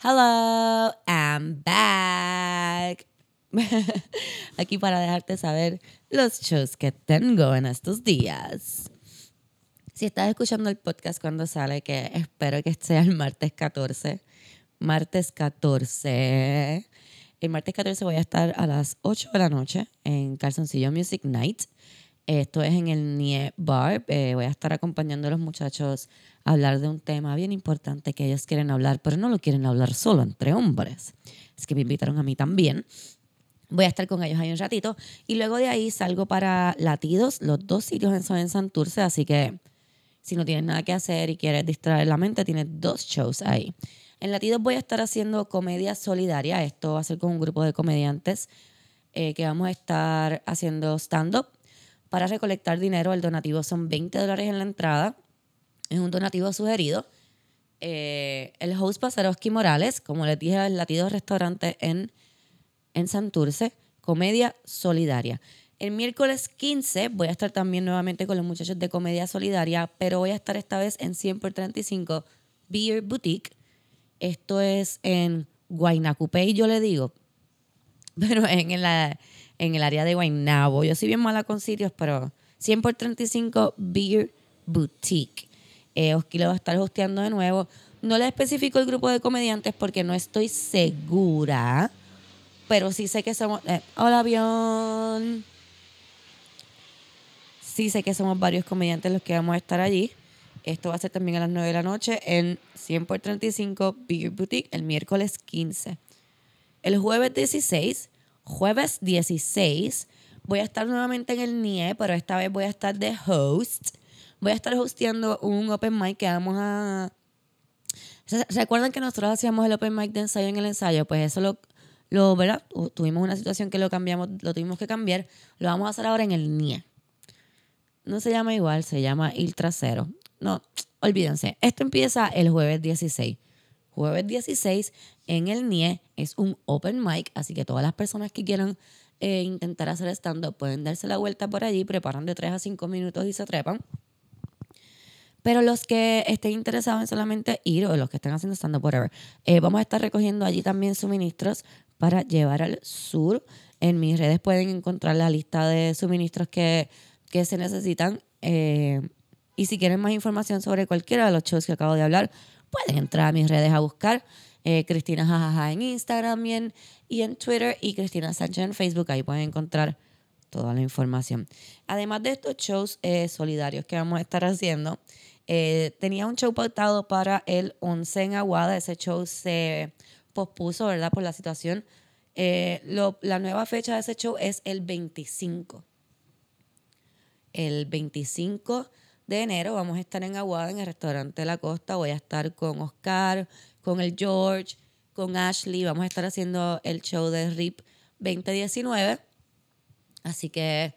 Hello, I'm back. Aquí para dejarte saber los shows que tengo en estos días. Si estás escuchando el podcast cuando sale, que espero que sea el martes 14, martes 14. El martes 14 voy a estar a las 8 de la noche en Calzoncillo Music Night. Esto es en el Nie Bar. Eh, voy a estar acompañando a los muchachos a hablar de un tema bien importante que ellos quieren hablar, pero no lo quieren hablar solo entre hombres. Es que me invitaron a mí también. Voy a estar con ellos ahí un ratito. Y luego de ahí salgo para Latidos. Los dos sitios son en Santurce, así que si no tienes nada que hacer y quieres distraer la mente, tienes dos shows ahí. En Latidos voy a estar haciendo comedia solidaria. Esto va a ser con un grupo de comediantes eh, que vamos a estar haciendo stand-up para recolectar dinero. El donativo son 20 dólares en la entrada. Es un donativo sugerido. Eh, el host Pasaroski Morales, como les dije, el Latidos Restaurante en, en Santurce, comedia solidaria. El miércoles 15 voy a estar también nuevamente con los muchachos de Comedia Solidaria, pero voy a estar esta vez en 100 por 35 Beer Boutique. Esto es en Guaynacupey, yo le digo, pero en, la, en el área de Guaynabo. Yo soy bien mala con sitios, pero 100 por 35 Beer Boutique. Eh, Oski lo va a estar hosteando de nuevo. No le especifico el grupo de comediantes porque no estoy segura, pero sí sé que somos... Eh, hola, avión sí sé que somos varios comediantes los que vamos a estar allí. Esto va a ser también a las 9 de la noche en 100 por 35 Beer Boutique el miércoles 15. El jueves 16, jueves 16, voy a estar nuevamente en el NIE, pero esta vez voy a estar de host. Voy a estar hosteando un open mic que vamos a... ¿Recuerdan que nosotros hacíamos el open mic de ensayo en el ensayo? Pues eso lo, lo ¿verdad? Tuvimos una situación que lo cambiamos, lo tuvimos que cambiar. Lo vamos a hacer ahora en el NIE no se llama igual, se llama Il Trasero. No, olvídense. Esto empieza el jueves 16. Jueves 16 en el NIE es un open mic, así que todas las personas que quieran eh, intentar hacer stand-up pueden darse la vuelta por allí, preparan de 3 a 5 minutos y se trepan. Pero los que estén interesados en solamente ir o los que estén haciendo stand-up, whatever, eh, vamos a estar recogiendo allí también suministros para llevar al sur. En mis redes pueden encontrar la lista de suministros que que se necesitan. Eh, y si quieren más información sobre cualquiera de los shows que acabo de hablar, pueden entrar a mis redes a buscar. Eh, Cristina Jajaja en Instagram y en, y en Twitter y Cristina Sánchez en Facebook. Ahí pueden encontrar toda la información. Además de estos shows eh, solidarios que vamos a estar haciendo, tenía un show pautado para el 11 en Aguada. Ese show se pospuso, ¿verdad? Por la situación. la nueva fecha de ese show es el 25 el 25 de enero vamos a estar en Aguada, en el restaurante La Costa. Voy a estar con Oscar, con el George, con Ashley. Vamos a estar haciendo el show de RIP 2019. Así que,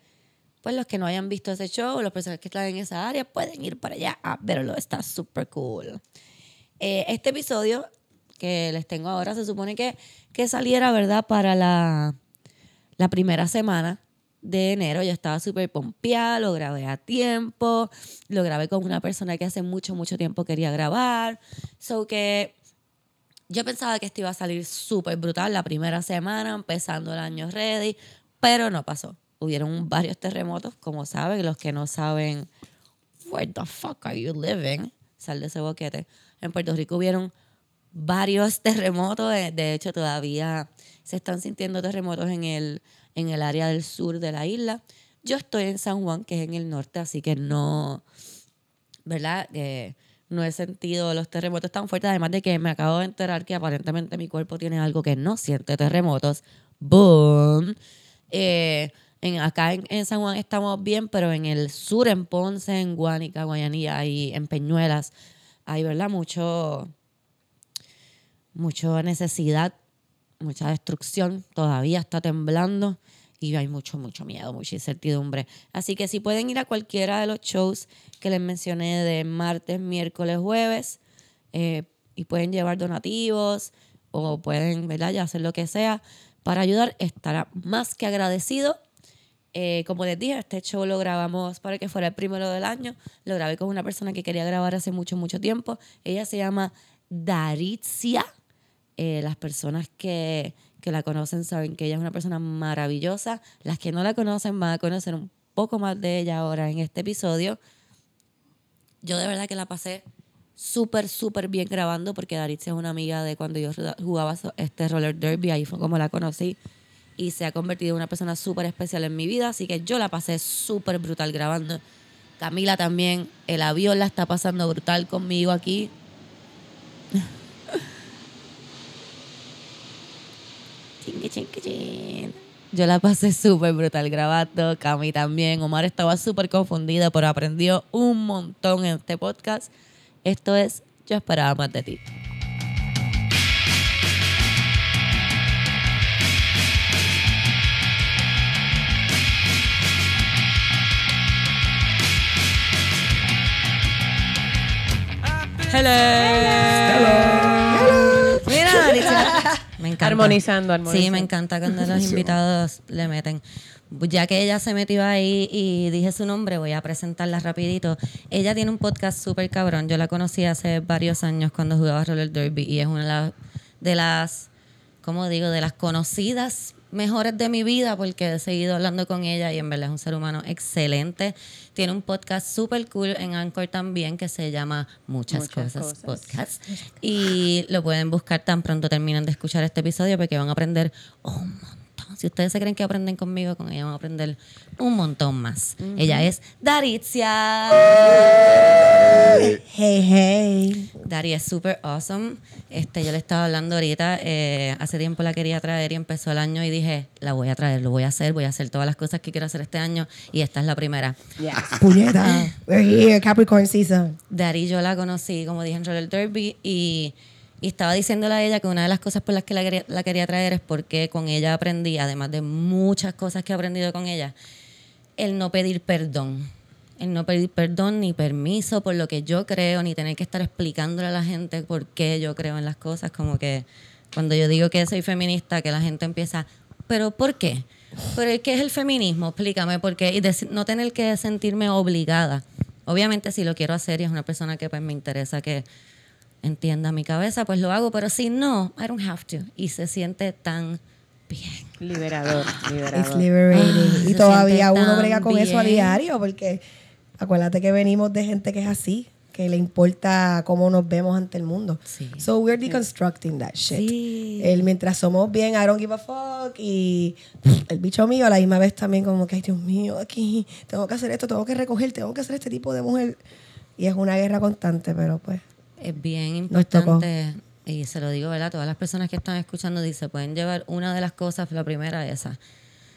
pues los que no hayan visto ese show, los personas que están en esa área, pueden ir para allá a verlo. Está súper cool. Eh, este episodio que les tengo ahora se supone que, que saliera, ¿verdad? Para la, la primera semana de enero yo estaba súper pompeada, lo grabé a tiempo, lo grabé con una persona que hace mucho, mucho tiempo quería grabar. So que yo pensaba que esto iba a salir súper brutal la primera semana, empezando el año ready, pero no pasó. Hubieron varios terremotos, como saben, los que no saben, where the fuck are you living? Sal de ese boquete. En Puerto Rico hubieron varios terremotos, de hecho todavía se están sintiendo terremotos en el en el área del sur de la isla. Yo estoy en San Juan, que es en el norte, así que no, ¿verdad? No he sentido los terremotos tan fuertes, además de que me acabo de enterar que aparentemente mi cuerpo tiene algo que no siente terremotos. ¡Boom! Eh, en, acá en, San Juan estamos bien, pero en el sur, en Ponce, en Guánica, Guayanilla y en Peñuelas, hay, ¿verdad? Mucho, mucha necesidad mucha destrucción, todavía está temblando y hay mucho, mucho miedo, mucha incertidumbre. Así que si pueden ir a cualquiera de los shows que les mencioné de martes, miércoles, jueves, eh, y pueden llevar donativos o pueden, ¿verdad? Ya hacer lo que sea para ayudar, estará más que agradecido. Eh, como les dije, este show lo grabamos para que fuera el primero del año. Lo grabé con una persona que quería grabar hace mucho, mucho tiempo. Ella se llama Daritzia Eh, las personas que, que la conocen saben que ella es una persona maravillosa. Las que no la conocen van a conocer un poco más de ella ahora en este episodio. Yo de verdad que la pasé súper, súper bien grabando porque Daritza es una amiga de cuando yo jugaba este roller derby, ahí fue como la conocí y se ha convertido en una persona súper especial en mi vida, así que yo la pasé súper brutal grabando. Camila también, el avión la está pasando brutal conmigo aquí. Yo la pasé súper brutal grabando, Cami también. Omar estaba súper confundida, pero aprendió un montón en este podcast. Esto es Yo esperaba más de ti. Hello. Hello. Mira, Me encanta. Armonizando, armonizando. Sí, me encanta cuando los invitados le meten. Ya que ella se metió ahí y dije su nombre, voy a presentarla rapidito. Ella tiene un podcast súper cabrón. Yo la conocí hace varios años cuando jugaba Roller Derby y es una de las, ¿cómo digo? De las conocidas mejores de mi vida porque he seguido hablando con ella y en verdad es un ser humano excelente. Tiene un podcast súper cool en Anchor también que se llama Muchas, cosas, Podcast. Y lo pueden buscar tan pronto terminen de escuchar este episodio porque van a aprender un montón. Si ustedes se creen que aprenden conmigo, con ella van a aprender un montón más. Ella es Daritzia. Hey, hey. Dari es súper awesome. Este, yo le estaba hablando ahorita, eh, hace tiempo la quería traer y empezó el año y dije, la voy a traer, lo voy a hacer, voy a hacer todas las cosas que quiero hacer este año y esta es la primera. Yes. Puñeta. We're here, Capricorn season. Dari yo la conocí, como dije, en Roller Derby y, y, estaba diciéndole a ella que una de las cosas por las que la quería, la quería traer es porque con ella aprendí, además de muchas cosas que he aprendido con ella, el no pedir perdón el no pedir perdón ni permiso por lo que yo creo, ni tener que estar explicándole a la gente por qué yo creo en las cosas, como que cuando yo digo que soy feminista, que la gente empieza, pero ¿por qué? ¿Pero qué es el feminismo? Explícame por qué. Y no tener que sentirme obligada. Obviamente si lo quiero hacer y es una persona que pues me interesa que entienda mi cabeza, pues lo hago, pero si no, I don't have to. Y se siente tan bien. Liberador, liberador. It's liberating. y todavía uno brega con eso a diario porque Acuérdate que venimos de gente que es así, que le importa cómo nos vemos ante el mundo. Sí. So we're deconstructing that shit. Sí. El, mientras somos bien, I don't give a fuck. Y el bicho mío a la misma vez también como que, ay Dios mío, aquí tengo que hacer esto, tengo que recoger, tengo que hacer este tipo de mujer. Y es una guerra constante, pero pues. Es bien importante. Y se lo digo, ¿verdad? Todas las personas que están escuchando dice, pueden llevar una de las cosas, la primera esa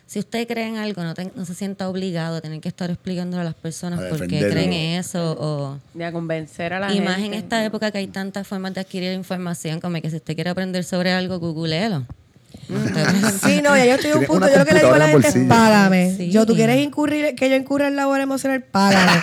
si usted cree en algo, no, no se sienta obligado a tener que estar explicándole a las personas por qué creen eso o... De a convencer a la y gente. más en esta época que hay tantas formas de adquirir información, como que si usted quiere aprender sobre algo, googleelo. Sí, no, ya yo estoy en un punto. Yo lo que le digo a la gente es págame. Yo, tú quieres incurrir, que yo incurra en labor emocional, págame.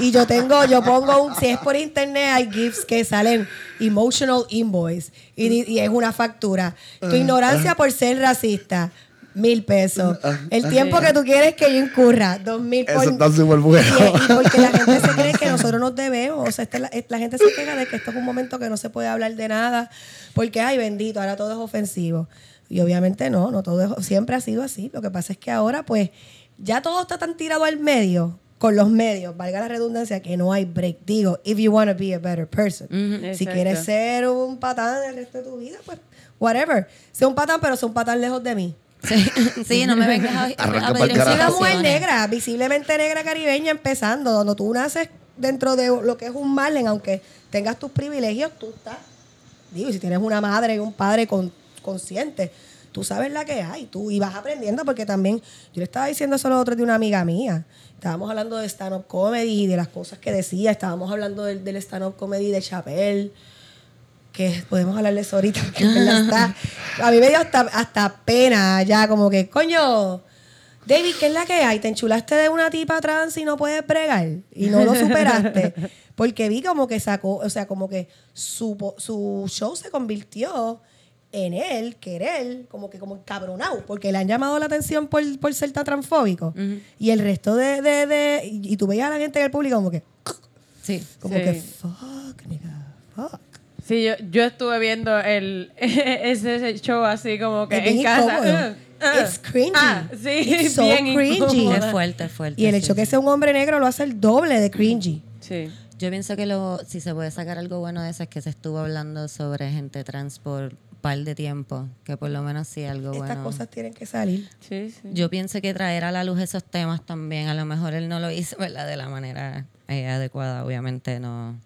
y yo tengo, yo pongo un, si es por internet, hay gifts que salen emotional invoice. Y, y es una factura. Tu ignorancia por ser racista mil pesos. Ah, el tiempo que tú quieres que yo incurra, dos mil Eso está súper bueno. Y, porque la gente se cree que nosotros nos debemos. O sea, la, la, gente se queja de que esto es un momento que no se puede hablar de nada. Porque, ay, bendito, ahora todo es ofensivo. Y obviamente no, no todo es, siempre ha sido así. Lo que pasa es que ahora, pues, ya todo está tan tirado al medio con los medios, valga la redundancia, que no hay break. Digo, if you want to be a better person. Si quieres ser un patán el resto de tu vida, pues, whatever. Sé un patán, pero sé un patán lejos de mí. Sí, no me vengas a, a, pedir Soy una mujer negra, visiblemente negra caribeña empezando, donde tú naces dentro de lo que es un marlen, aunque tengas tus privilegios, tú estás. Digo, si tienes una madre y un padre con, consciente, tú sabes la que hay, tú y vas aprendiendo, porque también, yo le estaba diciendo eso a otro de una amiga mía. Estábamos hablando de stand-up comedy y de las cosas que decía, estábamos hablando del, del stand-up comedy de Chappelle que podemos hablarles ahorita, porque está, a mí me dio hasta, hasta pena ya, como que, coño, David, ¿qué es la que hay? ¿Te enchulaste de una tipa trans y no puedes bregar? Y no lo superaste. Porque vi como que sacó, o sea, como que su, su show se convirtió en él, querer, como que como cabronado, porque le han llamado la atención por, por ser tan transfóbico. Y el resto de, de, de, y, tú veías a la gente en el público como que... Sí. Como que, fuck, nigga, fuck. Sí, yo, yo estuve viendo el, ese show así como que Es bien en casa. incómodo. It's cringy. ah, sí, It's so bien cringy. incómodo. Es fuerte, es fuerte. Y el sí, hecho que sí. sea un hombre negro lo hace el doble de cringy. Sí. Yo pienso que lo, si se puede sacar algo bueno de eso es que se estuvo hablando sobre gente trans por par de tiempo, que por lo menos sí algo Estas bueno. cosas tienen que salir. Sí, sí. Yo pienso que traer a la luz esos temas también, a lo mejor él no lo hizo ¿verdad? de la manera eh, adecuada, obviamente no.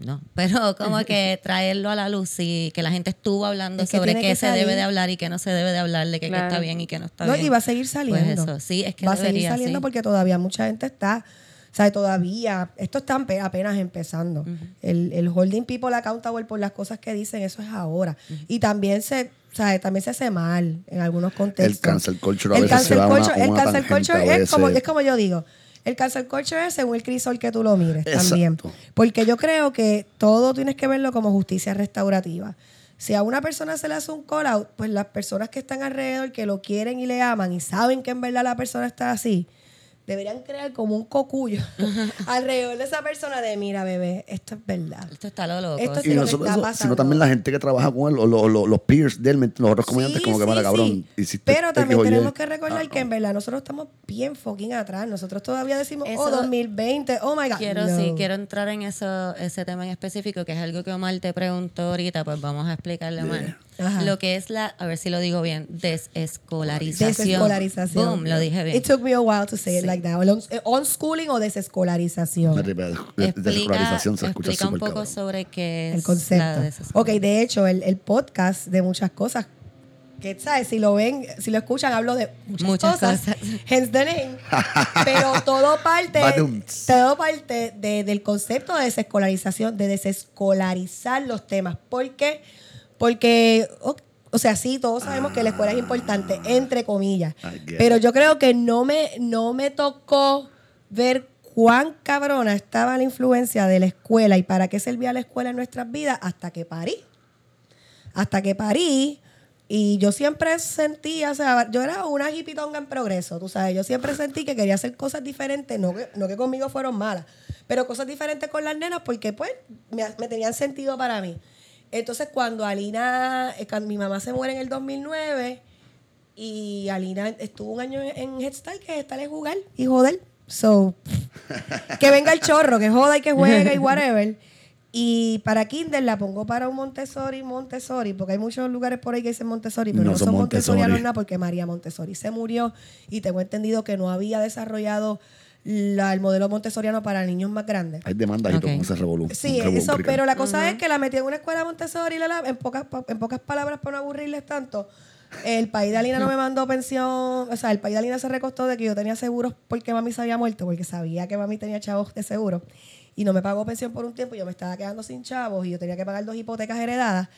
No, pero como que traerlo a la luz y que la gente estuvo hablando Es que sobre qué que se salir. debe de hablar y qué no se debe de hablar, de que, qué Claro. está bien y qué no está No, bien. y va a seguir saliendo. Pues eso, sí, es que va a seguir saliendo sí. porque todavía mucha gente está, sea, todavía, esto está apenas empezando. el, el holding people accountable por las cosas que dicen, eso es ahora. Y también se, sea, también se hace mal en algunos contextos. El cancel culture a El veces se va a una- culture, el una cancel culture es como, es como yo digo. El cancel culture es según el crisol que tú lo mires Exacto. también. Porque yo creo que todo tienes que verlo como justicia restaurativa. Si a una persona se le hace un call out, pues las personas que están alrededor, que lo quieren y le aman y saben que en verdad la persona está así, deberían crear como un cocuyo alrededor de esa persona de, mira, bebé, esto es verdad. Esto está lo loco. Esto sí. Y lo no que solo está eso, pasando. sino también la gente que trabaja con él, o lo- lo- los peers de él, los otros comediantes, Sí, como que, sí, mira, cabrón, hiciste Pero también Y". tenemos que recordar Ah, que en no. verdad nosotros estamos bien fucking atrás. Nosotros todavía decimos, oh, Eso- 2020, oh my God. Quiero, No. sí, quiero entrar en eso, ese tema en específico, que es algo que Omar te preguntó ahorita, pues vamos a explicarle a Omar. Ajá. Lo que es la, a ver si lo digo bien, desescolarización. Desescolarización. Boom, lo dije bien. It took me a while to say it like that. Eh, Unschooling o desescolarización. La explica desescolarización se escucha explica un poco cabrón. sobre qué es El la concepto. desescolarización. Ok, de hecho, el, el podcast de muchas cosas, que sabes, si lo ven, si lo escuchan, hablo de muchas, Muchas cosas. cosas. Hence the name. Pero todo parte, todo parte de- del concepto de desescolarización, de desescolarizar los temas. ¿Por qué? Porque, o, o sea, sí, todos sabemos que la escuela es importante, entre comillas. Pero yo creo que no me, no me tocó ver cuán cabrona estaba la influencia de la escuela y para qué servía la escuela en nuestras vidas hasta que parí. Hasta que parí. Y yo siempre sentía, o sea, yo era una hipitonga en progreso, tú sabes, yo siempre sentí que quería hacer cosas diferentes, no que, no que conmigo fueron malas, pero cosas diferentes con las nenas porque pues me, me tenían sentido para mí. Entonces cuando Alina, eh, cuando mi mamá se muere en el 2009 y Alina estuvo un año en, Head Start, que Head Start es jugar y joder. So, que venga el chorro, que joda y que juegue y whatever. Y para Kinder la pongo para un Montessori, Montessori, porque hay muchos lugares por ahí que dicen Montessori, pero No no, son Montessorianos Montessori. nada porque María Montessori se murió y tengo entendido que no había desarrollado la- el modelo montessoriano para niños más grandes. Hay demandas y todo ese revolú. Sí, revolú eso, complicado. pero la cosa es que la metí en una escuela Montessori, la, la- en, pocas, en pocas palabras, para no aburrirles tanto. El país de Alina no me mandó pensión, o sea, el país de Alina se recostó de que yo tenía seguros porque mami se había muerto, porque sabía que mami tenía chavos de seguro, y no me pagó pensión por un tiempo, y yo me estaba quedando sin chavos, y yo tenía que pagar dos hipotecas heredadas,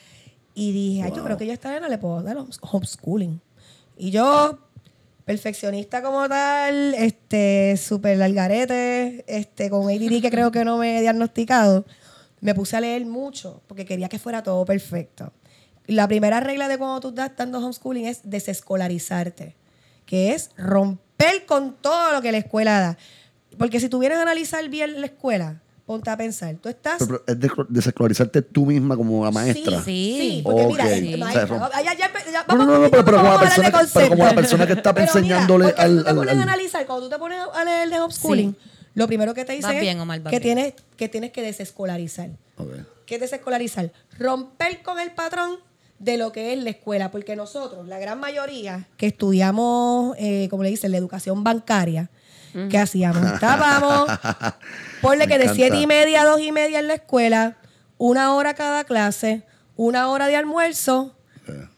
y dije, ay, yo creo que yo a esta nena le puedo dar homes- homeschooling. Y yo, perfeccionista como tal, este, súper largarete, este, con ADD que creo que no me he diagnosticado, me puse a leer mucho porque quería que fuera todo perfecto. La primera regla de cuando tú estás dando homeschooling es desescolarizarte, que es romper con todo lo que la escuela da. Porque si tú vienes a analizar bien la escuela, ponte a pensar, tú estás... Pero, pero es de- desescolarizarte tú misma como la maestra. Sí, Sí. sí, porque mira, Ok. el- maestra, O sea, ah, ya- ya- ya- No, no, vamos- no, no, pero, pero como la vamos persona, que, pero como la conceptos. persona que está Pero mira, enseñándole porque al, tú te al- pones al- a analizar, cuando tú te pones a leer de homeschooling, Sí. lo primero que te dicen Vas es bien, Omar, vas que, tienes, que tienes que desescolarizar. Ok. ¿Qué es desescolarizar? Romper con el patrón de lo que es la escuela, porque nosotros, la gran mayoría que estudiamos, eh, como le dicen, la educación bancaria, ¿qué hacíamos? Estábamos, ponle que de siete y media a dos y media en la escuela, una hora cada clase, una hora de almuerzo, Eh,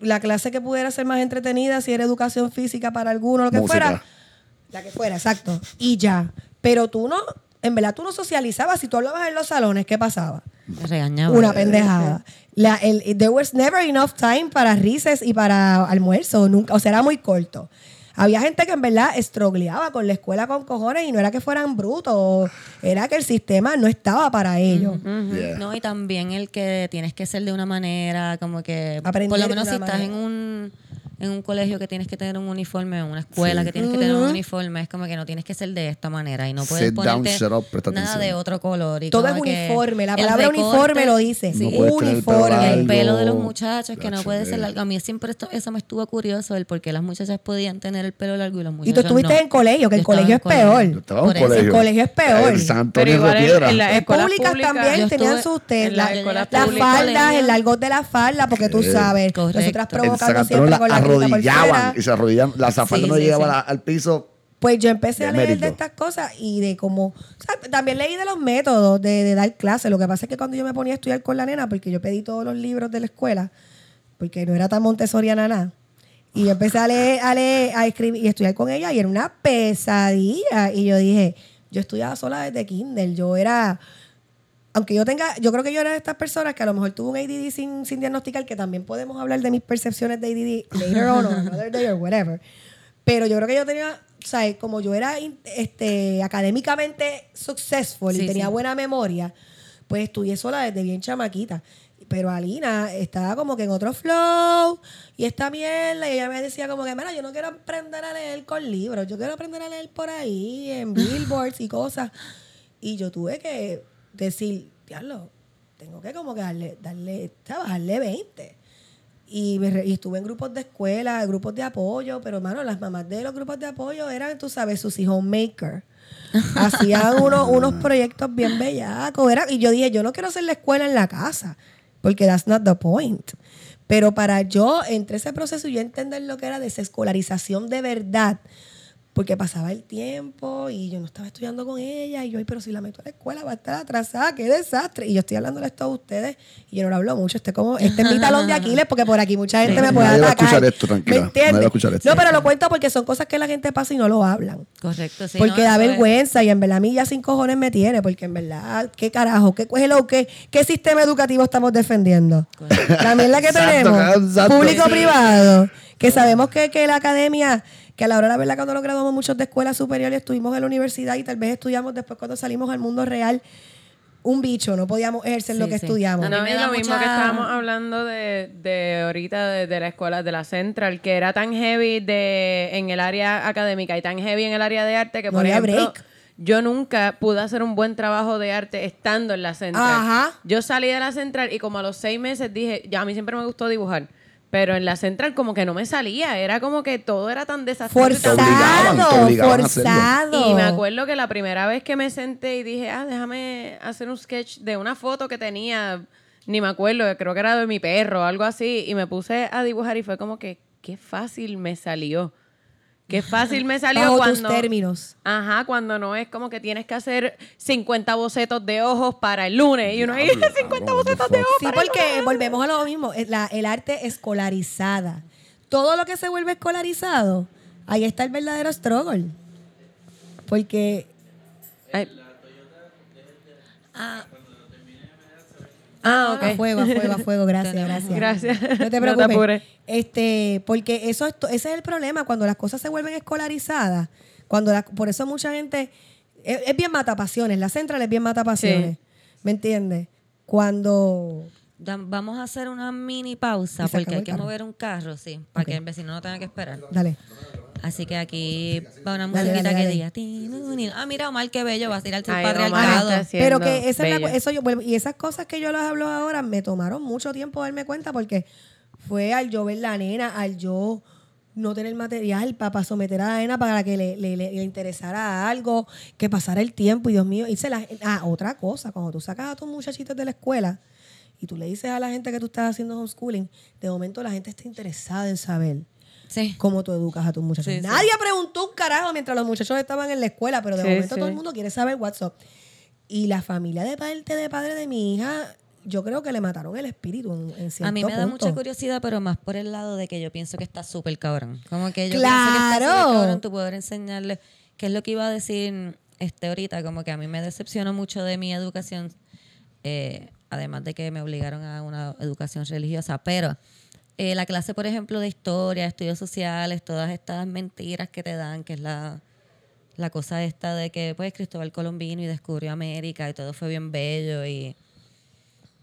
la clase que pudiera ser más entretenida, si era educación física para alguno, lo que Música. fuera. La que fuera, exacto. Y ya. Pero tú no, en verdad tú no socializabas. Si tú hablabas en los salones, ¿qué pasaba? Me regañaba. Una pendejada. La, el, there was never enough time para rises y para almuerzo. Nunca, o sea, era muy corto. Había gente que en verdad estrogleaba con la escuela con cojones y no era que fueran brutos, era que el sistema no estaba para ellos. yeah. No, y también el que tienes que ser de una manera, como que por Aprender lo de menos si estás en un en un colegio que tienes que tener un uniforme, en una escuela Sí. que tienes que tener un uniforme, es como que no tienes que ser de esta manera y no puedes Sit down, ponerte shut up, presta nada atención. de otro color. Y Todo es uniforme, la el palabra recorte- uniforme lo dice. No uniforme. el pelo de los muchachos que no puede ser eh. largo. A mí siempre esto, eso me estuvo curioso, el por qué las muchachas podían tener el pelo largo y los Y muchachos tú estuviste no. en colegio, que el colegio es peor. Yo estaba en Por un eso. colegio. El colegio es peor. El San Pero Antonio igual de Piedra. en Las públicas también tenían sus te- en la- las faldas, el largo de la falda, porque tú sabes, nosotras San provocando siempre con la arrodillaban y se arrodillaban. La zafalda Sí, no sí, llegaba al piso. Pues yo empecé a leer de estas cosas y de cómo... o sea, también leí de los métodos de, de dar clases. Lo que pasa es que cuando yo me ponía a estudiar con la nena, porque yo pedí todos los libros de la escuela, porque no era tan montessoriana nada, y yo empecé a leer, a leer, a escribir y estudiar con ella y era una pesadilla. Y yo dije, yo estudiaba sola desde kinder. Yo era... Aunque yo tenga, yo creo que yo era de estas personas que a lo mejor tuvo un ADD sin, sin diagnosticar, que también podemos hablar de mis percepciones de ADD later on or another day or whatever. Pero yo creo que yo tenía, o sea, como yo era este, académicamente successful Sí, y tenía sí. buena memoria, pues estudié sola desde bien chamaquita. Pero Alina estaba como que en otro flow y esta mierda. Y ella me decía como que, mira, yo no quiero aprender a leer con libros, yo quiero aprender a leer por ahí, en billboards y cosas. Y yo tuve que decir, diablo, tengo que como que darle, darle. Bajarle 20. Y, me y estuve en grupos de escuela, grupos de apoyo, pero hermano, las mamás de los grupos de apoyo eran, tú sabes, sus hijos maker. Hacían unos, unos proyectos bien bellacos. Era, y yo dije, yo no quiero hacer la escuela en la casa, porque that's not the point. Pero para yo, entre ese proceso, yo entender lo que era desescolarización de verdad, porque pasaba el tiempo y yo no estaba estudiando con ella y yo, "Ay, pero si la meto a la escuela va a estar atrasada, qué desastre. Y yo estoy hablando esto a ustedes y yo no lo hablo mucho. Este, como, este es mi talón de Aquiles porque por aquí mucha gente me puede Nadie va a atacar. escuchar esto, tranquila. ¿Me entiendes? Nadie va a escuchar esto. No, pero lo cuento porque son cosas que la gente pasa y no lo hablan. Correcto, sí. porque no, da es- vergüenza y en verdad a mí ya sin cojones me tiene, porque en verdad, ¿qué carajo? ¿Qué, hello, qué, qué sistema educativo estamos defendiendo? La mierda que Exacto, tenemos, público-privado, que sabemos que, que la academia, que a la hora de la verdad cuando nos graduamos muchos de escuela superior estuvimos en la universidad y tal vez estudiamos después cuando salimos al mundo real un bicho, no podíamos ejercer lo que sí. estudiamos. A mí No, me y da lo mismo que estábamos hablando de, de ahorita de, de la escuela de la Central, que era tan heavy de, en el área académica y tan heavy en el área de arte que, No por había ejemplo, break. yo nunca pude hacer un buen trabajo de arte estando en la Central. Ajá. Yo salí de la Central y como a los seis meses dije, ya a mí siempre me gustó dibujar. Pero en la Central como que no me salía, era como que todo era tan desastroso. y tan- Te obligaban, te Forzado, obligaban forzado. y me acuerdo que la primera vez que me senté y dije, ah, déjame hacer un sketch de una foto que tenía, ni me acuerdo, creo que era de mi perro o algo así, y me puse a dibujar y fue como que, qué fácil me salió. Qué fácil me salió Bajo cuando... tus términos. Ajá, cuando no es como que tienes que hacer 50 bocetos de ojos para el lunes y uno ahí Diablo, 50 cabrón, bocetos de ojos Sí, para el porque lunes. volvemos a lo mismo, la- el arte escolarizada. Todo lo que se vuelve escolarizado, ahí está el verdadero struggle. Porque Ay. Ah, Ah, a ok. fuego, a fuego, a fuego, gracias, gracias. Gracias. No te No te preocupes. este, porque eso ese es el problema cuando las cosas se vuelven escolarizadas, cuando la- por eso mucha gente es, es bien mata pasiones, la central es bien mata pasiones. ¿Me entiendes? Cuando vamos a hacer una mini pausa porque hay que carro. mover un carro, sí, para que el vecino no tenga que esperar. dale. Así que aquí va una Dale, musiquita dale, que dale. diga. "Tinunini". Ah, mira, Omar, qué bello, va a ir al Ay, patriarcado. Pero que esa es la- eso yo vuelvo- y esas cosas que yo les hablo ahora me tomaron mucho tiempo darme cuenta porque fue al yo ver la nena, al yo no tener material para, someter a la nena para que le, le- le- le interesara algo, que pasara el tiempo y Dios mío, hice la, ah, otra cosa, cuando tú sacas a tus muchachitos de la escuela y tú le dices a la gente que tú estás haciendo homeschooling, de momento la gente está interesada en saber Sí. cómo tú educas a tus muchachos. Sí, sí. Nadie preguntó un carajo mientras los muchachos estaban en la escuela, pero de momento todo el mundo quiere saber WhatsApp. Y la familia de parte de padre de mi hija, yo creo que le mataron el espíritu en, en cierto A mí me da punto. mucha curiosidad, pero más por el lado de que yo pienso que está súper cabrón. Como que yo ¡Claro! pienso que está súper cabrón tú poder enseñarle qué es lo que iba a decir este ahorita, como que a mí me decepcionó mucho de mi educación, eh, además de que me obligaron a una educación religiosa, pero eh, la clase, por ejemplo, de historia, estudios sociales, todas estas mentiras que te dan, que es la, la cosa esta de que pues Cristóbal Colón vino y descubrió América y todo fue bien bello y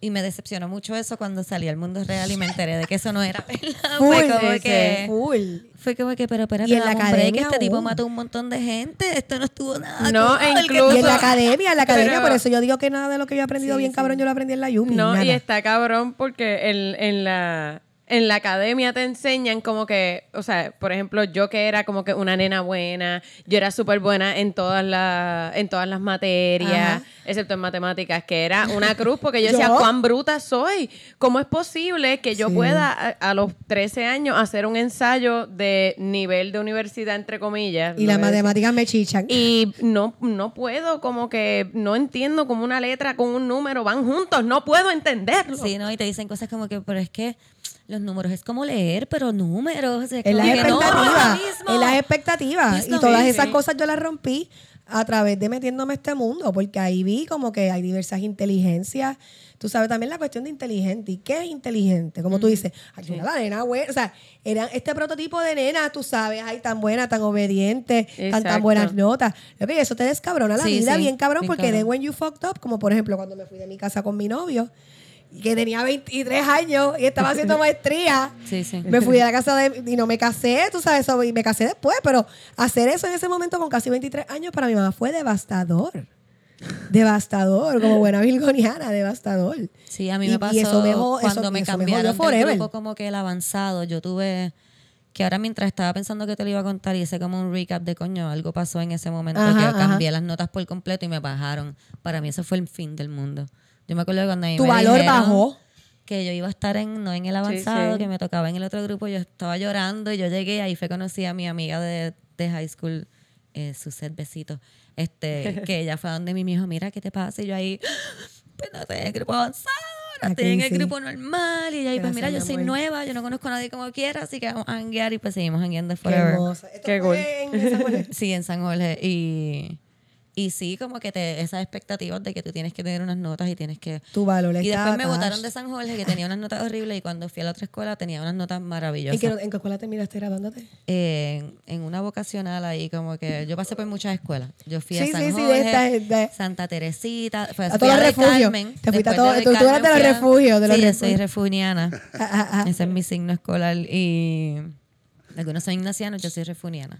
Y me decepcionó mucho eso cuando salí al mundo real y me enteré de que eso no era verdad. Full, fue como sí, que... full. Fue como que, pero espérate, Y en la academia este tipo mató un montón de gente, esto no estuvo nada No, e que incluso- Y en la academia, en la academia, Pero- por eso yo digo que nada de lo que yo he aprendido bien cabrón, yo lo aprendí en la Yumi. No, nada. y está cabrón porque en, en la en la academia te enseñan como que, o sea, por ejemplo, yo que era como que una nena buena, yo era súper buena en todas las en todas las materias, Ajá. excepto en matemáticas, que era una cruz porque yo decía. "Cuán bruta soy. ¿Cómo es posible que yo Sí. pueda a, a los 13 años hacer un ensayo de nivel de universidad entre comillas?" Y las matemáticas me chichan. Y no, no puedo, como que no entiendo cómo una letra con un número van juntos, no puedo entenderlo. Sí, ¿no? Y te dicen cosas como que, pero es que los números es como leer, pero números. En las no, expectativas. es en las expectativas. Es Y todas esas cosas yo las rompí a través de metiéndome a este mundo, porque ahí vi como que hay diversas inteligencias. Tú sabes también la cuestión de inteligente. ¿Y qué es inteligente? Como tú dices, ay, era la nena buena. O sea, eran este prototipo de nena, tú sabes, ay, tan buena, tan obediente, tan, buenas notas. Lo que eso te descabrona la Sí, vida sí, bien cabrón, bien porque cabrón. then when you fucked up, como por ejemplo cuando me fui de mi casa con mi novio, que tenía 23 años y estaba haciendo maestría. Sí, sí. Me fui a la casa de, y no me casé, tú sabes, eso, y me casé después, pero hacer eso en ese momento con casi 23 años para mi mamá fue devastador. Devastador, como buena virgoniana, devastador. Sí, a mí Y- me y pasó eso me jo- cuando eso- me eso cambiaron del grupo como que el avanzado. Yo tuve que ahora mientras estaba pensando que te lo iba a contar hice como un recap de coño, algo pasó en ese momento Ajá, que ajá. cambié las notas por completo y me bajaron. Para mí eso fue el fin del mundo. Yo me acuerdo que cuando a mí Tu me valor dijeron bajó. que yo iba a estar en no en el avanzado, sí. que me tocaba en el otro grupo, yo estaba llorando y yo llegué ahí fue conocí a mi amiga de, de high school, eh, Suset Besito, este, que ella fue a donde y me dijo, mira, ¿qué te pasa? Y yo ahí, pues no estoy en el grupo avanzado, ahora estoy en el sí. grupo normal. Y ella ahí, pues mira, yo mi soy amor. nueva, yo no conozco a nadie como quiera, así que vamos a hanguear y pues seguimos hangueando Qué forever. hermosa. Esto Qué fue en esa mujer. Sí, en San Jorge. Y, y sí, como que te, esas expectativas de que tú tienes que tener unas notas y tienes que... Tu valor Y después me attached. de San Jorge, que tenía unas notas horribles, y cuando fui a la otra escuela tenía unas notas maravillosas. ¿En qué, en qué escuela terminaste graduándote? En, en una vocacional ahí, como que yo pasé por muchas escuelas. Yo fui Sí, a San sí, Jorge, esta- Santa Teresita, A todos los refugios. Te fuiste a después todo- de tú- tú eras de los refugios, de los sí, refugios. soy refuniana. Ah, ah, ah. Ese es mi signo escolar. Y algunos son ignacianos, yo soy refuniana.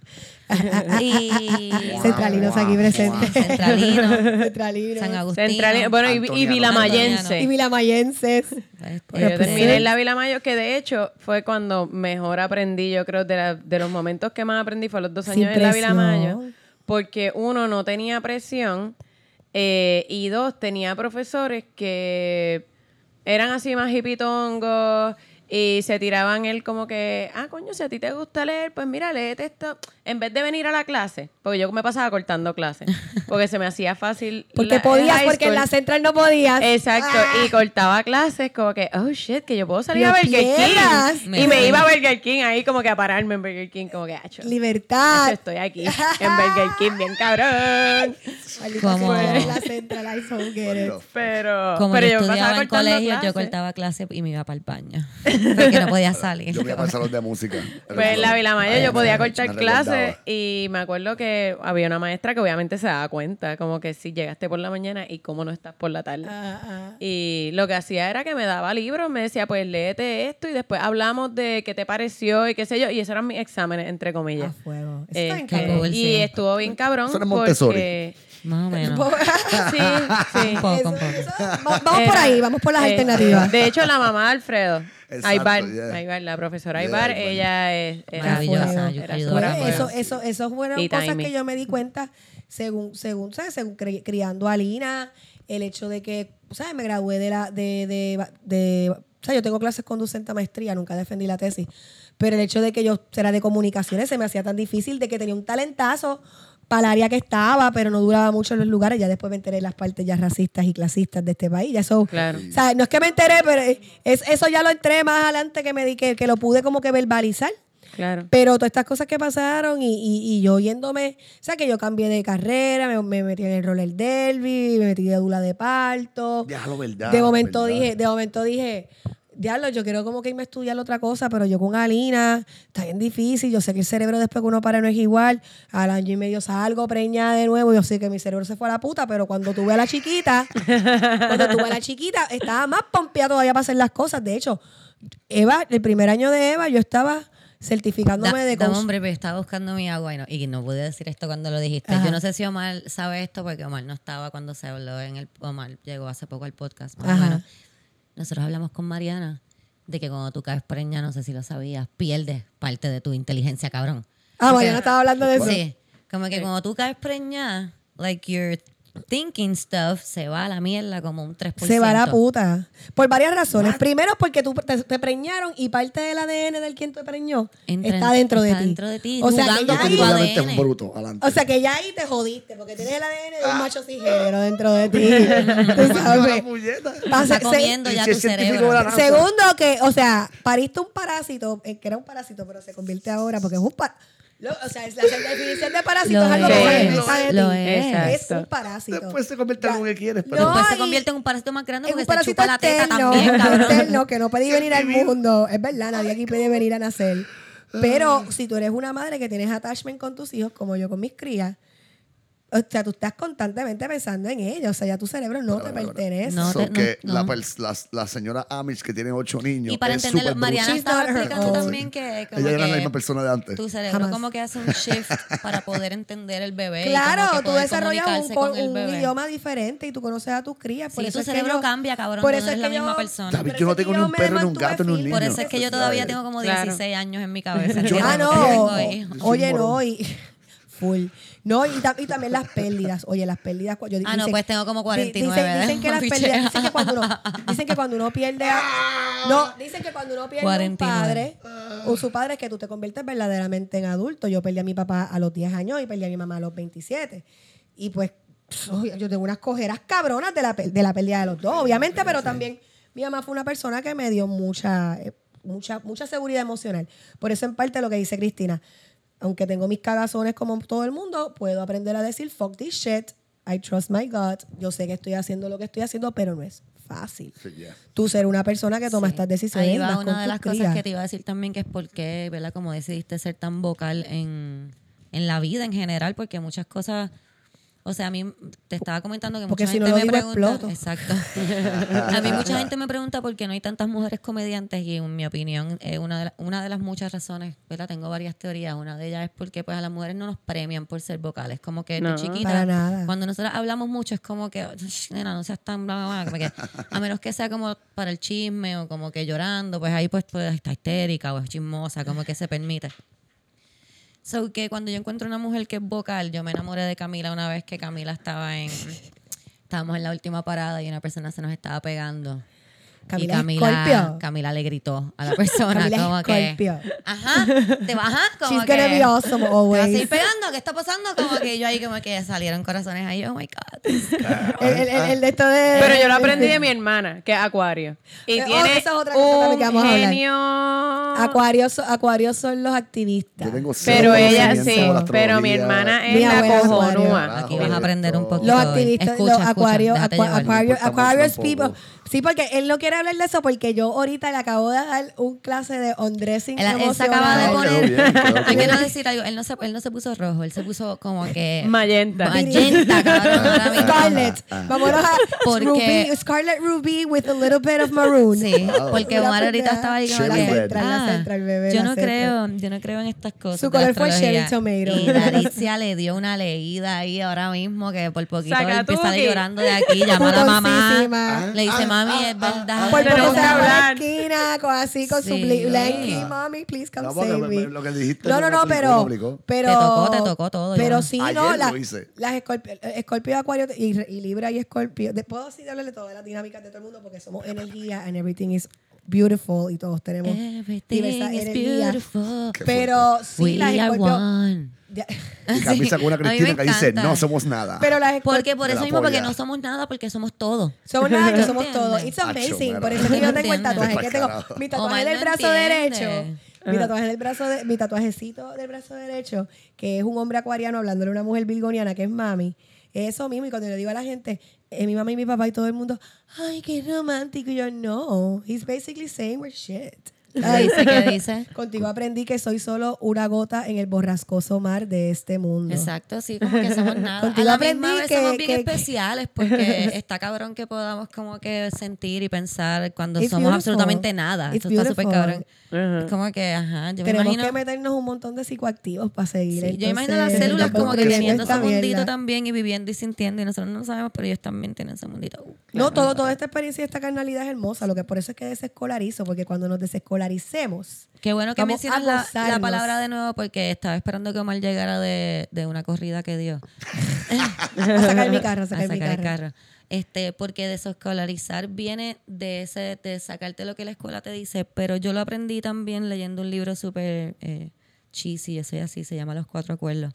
y Centralinos aquí presentes. Centralino, Centralinos. San Agustín. Central, bueno, y, y vilamayense. Y vilamayenses. Pues yo terminé en la Vila Mayo, que de hecho fue cuando mejor aprendí, yo creo, de, la- de los momentos que más aprendí fue los dos Sin años en la Vila Mayo. presión. Porque uno, no tenía presión, eh, y dos, tenía profesores que eran así más hipitongos y se tiraban él como que, ah, coño, si a ti te gusta leer, pues mira, léete esto. En vez de venir a la clase, porque yo me pasaba cortando clases, porque se me hacía fácil. Porque la- podías, porque en la central no podías. Exacto, Ah. y cortaba clases como que, oh shit, que yo puedo salir a Burger. King. Me Y me iba a Burger King ahí como que a pararme en Burger King, como que, acho, Libertad. acho, estoy aquí en Burger King, bien cabrón. Como- en la central, I so get it. Pero, Como pero yo yo me estudiaba pasaba en cortando colegio, yo clases. cortaba clase y me iba para el baño. Porque no podía salir. Yo voy a pasar los de música. Pues en la Vila Maya yo podía cortar Me clases y me acuerdo que había una maestra que obviamente se daba cuenta, como que si llegaste por la mañana y cómo no estás por la tarde. Ah, ah. Y lo que hacía era que me daba libros, me decía, pues léete esto y después hablamos de qué te pareció y qué sé yo. Y esos eran mis exámenes, entre A comillas. fuego. Eso está bien Este, y estuvo bien cabrón Eso era Montessori. porque... Más o menos. Sí, sí. Un poco, un poco. eso- va- vamos por Era- ahí, vamos por las eh, alternativas. De hecho, la mamá de Alfredo, Exacto, Aybar, yeah. Aybar, la profesora Yeah, Aybar, ella es... era- Maravillosa, era a Pues Bueno, eso, eso, eso fueron Y cosas timing. que yo me di cuenta según, según, ¿sabes? Según cri- criando a Lina, el hecho de que, ¿sabes? Me gradué de la, de, de, de- o sea, yo tengo clases con docente maestría, nunca defendí la tesis, pero el hecho de que yo era de comunicaciones se me hacía tan difícil de que tenía un talentazo para el área que estaba, pero no duraba mucho en los lugares. Ya después me enteré de las partes ya racistas y clasistas de este país. Ya eso, Claro. o sea, no es que me enteré, pero es, eso ya lo entré más adelante que me di que, que lo pude como que verbalizar. Claro. Pero todas estas cosas que pasaron y, y, y yo yéndome, o sea, que yo cambié de carrera, me, me metí en el roller derby, me metí de dula de parto. Déjalo, verdad. de momento verdad. dije, de momento dije, diablo, yo quiero como que irme a estudiar otra cosa, pero yo con Alina, está bien difícil. Yo sé que el cerebro después que uno para no es igual. Al año y medio salgo preñada de nuevo. Yo sé que mi cerebro se fue a la puta, pero cuando tuve a la chiquita, cuando tuve a la chiquita, estaba más pompeada todavía para hacer las cosas. De hecho, Eva, el primer año de Eva, yo estaba certificándome Da- de cons- hombre, pero estaba buscando mi agua y no, y no pude decir esto cuando lo dijiste. Ajá. Yo no sé si Omar sabe esto porque Omar no estaba cuando se habló en el... Omar llegó hace poco al podcast. más o Ajá. menos. Nosotros hablamos con Mariana de que cuando tú caes preña, no sé si lo sabías, pierdes parte de tu inteligencia, cabrón. Ah, Mariana estaba hablando de eso. Sí, como que cuando tú caes preñada, like your thinking stuff se va a la mierda como un 3%. Se va a la puta. Por varias razones. Primero, porque tú te, te preñaron y parte del ADN del quien te preñó Entra está en- dentro de está ti. dentro de ti, O sea, que ya ahí, bruto. Adelante. o sea, que ya ahí te jodiste, porque tienes el ADN de un Ah. macho cisgénero dentro de ti. Tú sabes. Está comiendo ya si tu cerebro. de. Segundo, que, o sea, pariste un parásito, eh, que era un parásito, pero se convierte ahora porque es un parásito. O sea, es la definición de parásito Lo es algo es, que alimenta de lo es. Es un parásito. Después se convierte en lo que quieres. Pero No, Después se convierte en un parásito más grande Es porque un se parásito chupa la teta externo, también, externo, que no puede venir al mundo. Es verdad, nadie aquí puede venir a nacer. Pero si tú eres una madre que tienes attachment con tus hijos, como yo con mis crías, o sea, tú estás constantemente pensando en ellos. O sea, ya tu cerebro no te pertenece. No. So te- que no, La, no. la, la señora Amish que tiene ocho niños Y para es entenderlo, Mariana estaba explicando también que, como Ella era la misma persona de antes. tu cerebro Jamás. como que hace un shift para poder entender el bebé. y como Claro, que tú desarrollas un, con idioma diferente y tú conoces a tus crías. Por Sí, eso tu es que cerebro yo- cambia, cabrón, Por eso no es la yo- misma persona. David, yo no tengo ni un perro, ni un gato, ni un firme. Por niño. eso es que yo todavía tengo como Claro. 16 años en mi cabeza. Ah, no. Oye, no, y full. No, y, ta- y también las pérdidas. Oye, las pérdidas. yo- Ah, no, pues tengo como di- 49 Dicen, dicen que las pichea. pérdidas. Dicen que cuando uno, dicen que cuando uno pierde. a- no, dicen que cuando uno pierde a un 49. padre, o su padre es que tú te conviertes verdaderamente en adulto. Yo perdí a mi papá a los 10 años y perdí a mi mamá a los 27. Y pues, yo tengo unas cojeras cabronas de la, de la pérdida de los dos, obviamente, pero también mi mamá fue una persona que me dio mucha, eh, mucha, mucha seguridad emocional. Por eso, en parte, lo que dice Cristina, aunque tengo mis cagazones como todo el mundo, puedo aprender a decir fuck this shit. I trust my God. Yo sé que estoy haciendo lo que estoy haciendo, pero no es fácil. Sí, yeah. Tú ser una persona que toma Sí. estas decisiones. Ahí va una de las cosas que te iba a decir también, que es por qué, ¿verdad? Como decidiste ser tan vocal en, en la vida en general, porque muchas cosas, o sea, a mí te estaba comentando que Porque mucha si no gente lo me digo, pregunta, exploto. exacto. a mí mucha gente me pregunta por qué no hay tantas mujeres comediantes y en mi opinión eh, una, de la- una de las muchas razones, ¿verdad? Tengo varias teorías, una de ellas es porque pues a las mujeres no nos premian por ser vocales, como que No. tu chiquita, Para nada. cuando nosotros hablamos mucho es como que, "Shh, nena, no seas tan bla, bla, bla", como que, a menos que sea como para el chisme o como que llorando, pues ahí pues, pues está histérica o es chismosa, como que se permite. So que cuando yo encuentro una mujer que es vocal, yo me enamoré de Camila una vez que Camila estaba en, estábamos en la última parada y una persona se nos estaba pegando. Camila y Camila, Scorpio. Camila le gritó a la persona Camila como que, Scorpio. ajá, te bajas como She's que gonna be awesome te vas a always. seguir pegando, ¿qué está pasando? Como que yo ahí como que salieron corazones ahí, oh my God. El, el- el- el de esto de. Pero yo lo aprendí de mi hermana, que es Acuario. Y Eh, oh, tiene esa es otra cosa un que vamos a genio... Acuarios, so- Acuarios son los activistas. Yo tengo Pero ella sí, la pero mi hermana Mi es la es Acuario. cojonúa. Aquí vas a aprender un poquito. Los activistas, Escucha, los Acuarios, Aquarius tampoco. people. Sí, porque él no quiere hablar de eso porque yo ahorita le acabo de dar un clase de undressing Él, él se acaba de poner. quedó bien, quedó no decir algo. Él no, se, él no se puso rojo, él se puso como que. Magenta. Magenta, cabrón. ahora mismo. Scarlett. Vámonos a Porque- Ruby, Scarlet Ruby with a little bit of maroon. Sí, Wow. porque Omar ahorita estaba ahí como que, la ah, central, bebé, yo no central. creo, yo no creo en estas cosas. Su color fue cherry astrología. tomato. Y Daricia le dio una leída ahí ahora mismo que por poquito él empieza llorando de aquí, llama a la mamá. Le dice, mami, es verdad. Por Pero poco se sé va a la esquina con, así con su Sí. blankie, mommy, please come No, save me- me. me- lo que dijiste No, no no, pero, pero... Te tocó, te tocó todo, Pero ya. sí, Ayer no, lo la- hice. las escorpio, Escorpio, Acuario y, y Libra y Escorpio. Puedo así hablarle de todas las dinámicas de todo el mundo porque somos energía and everything is beautiful y todos tenemos Everything diversas is energías. beautiful. Pero sí, We las Escorpio... Y Camila sacó una Cristina que dice, encanta. no somos nada. Pero las. Porque por eso la mismo, porque no somos nada, porque somos todo. Somos nada, que ¿Tú somos todos. It's Acho, amazing. mira. Por eso es que yo tengo el tatuaje que tengo. Mi tatuaje Omar en el no brazo entiende. derecho. Mi tatuaje en el brazo de, mi tatuajecito del brazo derecho, que es un hombre acuariano hablándole a una mujer bilgoniana que es mami. Es eso mismo. Y cuando le digo a la gente, eh, mi mamá y mi papá y todo el mundo, ay, qué romántico. Y yo, no, he's basically saying we're shit. ¿Qué dice? ¿Qué dice? Contigo aprendí que soy solo una gota en el borrascoso mar de este mundo. Exacto, sí, como que somos nada. Contigo a la aprendí misma vez que- somos bien que- especiales porque está cabrón que podamos como que sentir y pensar cuando It's somos beautiful. absolutamente nada. It's Esto está súper cabrón. Es como que, ajá, yo me Tenemos imagino... que meternos un montón de psicoactivos para seguir. Sí, yo imagino entonces, las células como que teniendo ese mundito mierda. también y viviendo y sintiendo y nosotros no lo sabemos, pero ellos también tienen ese mundito. Uh, No, todo, toda esta experiencia y esta carnalidad es hermosa. Lo que por eso es que desescolarizo, porque cuando nos desescolaricemos, Qué bueno que mencionas la, la palabra de nuevo porque estaba esperando que Omar llegara de, de una corrida que dio. a sacar mi carro, a a sacar, mi sacar carro. el carro. Este, porque desescolarizar viene de ese, de sacarte lo que la escuela te dice, pero yo lo aprendí también leyendo un libro súper eh, cheesy, yo soy así, se llama Los Cuatro Acuerdos.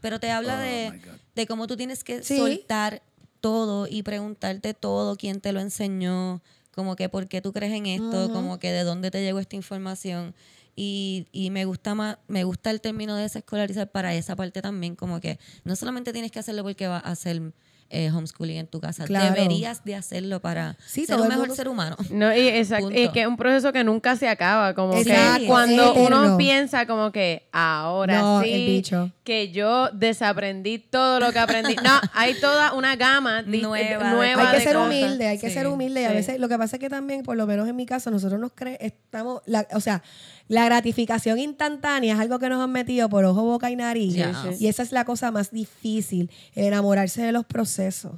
Pero te habla de, de cómo tú tienes que Sí. soltar todo y preguntarte todo, quién te lo enseñó, como que por qué tú crees en esto, como que de dónde te llegó esta información. Y, y me gusta más, me gusta el término de desescolarizar para esa parte también, como que no solamente tienes que hacerlo porque vas a hacer eh, homeschooling en tu casa, Claro. deberías de hacerlo para Sí, ser un el mejor mundo- ser humano. No, y, exacto, y Punto. que es un proceso que nunca se acaba. Como Exacto, que cuando es uno eterno. piensa como que ahora No, sí que yo desaprendí todo lo que aprendí. No, hay toda una gama Nueva nueva, hay que de ser cosas. humilde, hay que Sí, ser humilde. Y a veces, lo que pasa es que también, por lo menos en mi caso, nosotros nos creemos, estamos, la- o sea, la gratificación instantánea es algo que nos han metido por ojo, boca y nariz. Y esa es la cosa más difícil, el enamorarse de los procesos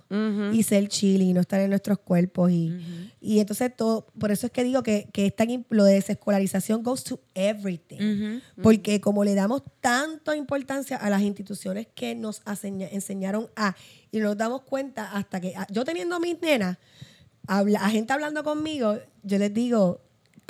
y ser chile y no estar en nuestros cuerpos. Y, y entonces todo, por eso es que digo que, que es tan im- lo de desescolarización goes to everything. Porque como le damos tanta importancia a las instituciones que nos aseña- enseñaron a, y no nos damos cuenta hasta que, yo teniendo a mis nenas, habla, a gente hablando conmigo, yo les digo,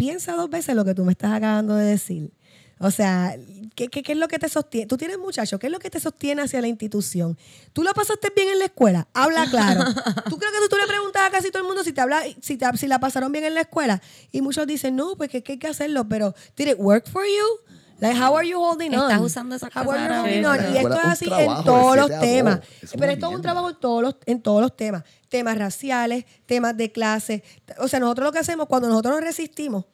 piensa dos veces lo que tú me estás acabando de decir. O sea, ¿qué, qué, qué es lo que te sostiene? Tú tienes muchachos, ¿qué es lo que te sostiene hacia la institución? ¿Tú lo pasaste bien en la escuela? Habla claro. ¿Tú crees que tú, tú le preguntas a casi todo el mundo si te habla, si, te- si la pasaron bien en la escuela? Y muchos dicen, no, pues que, que hay que hacerlo, pero ¿did it work for you? Like, how are you holding on? Estás usando esas How are you holding on? Y esto es así trabajo en todos los temas. Es Pero esto es un trabajo en todos los, en todos los temas. Temas raciales, temas de clase. O sea, nosotros lo que hacemos cuando nosotros nos resistimos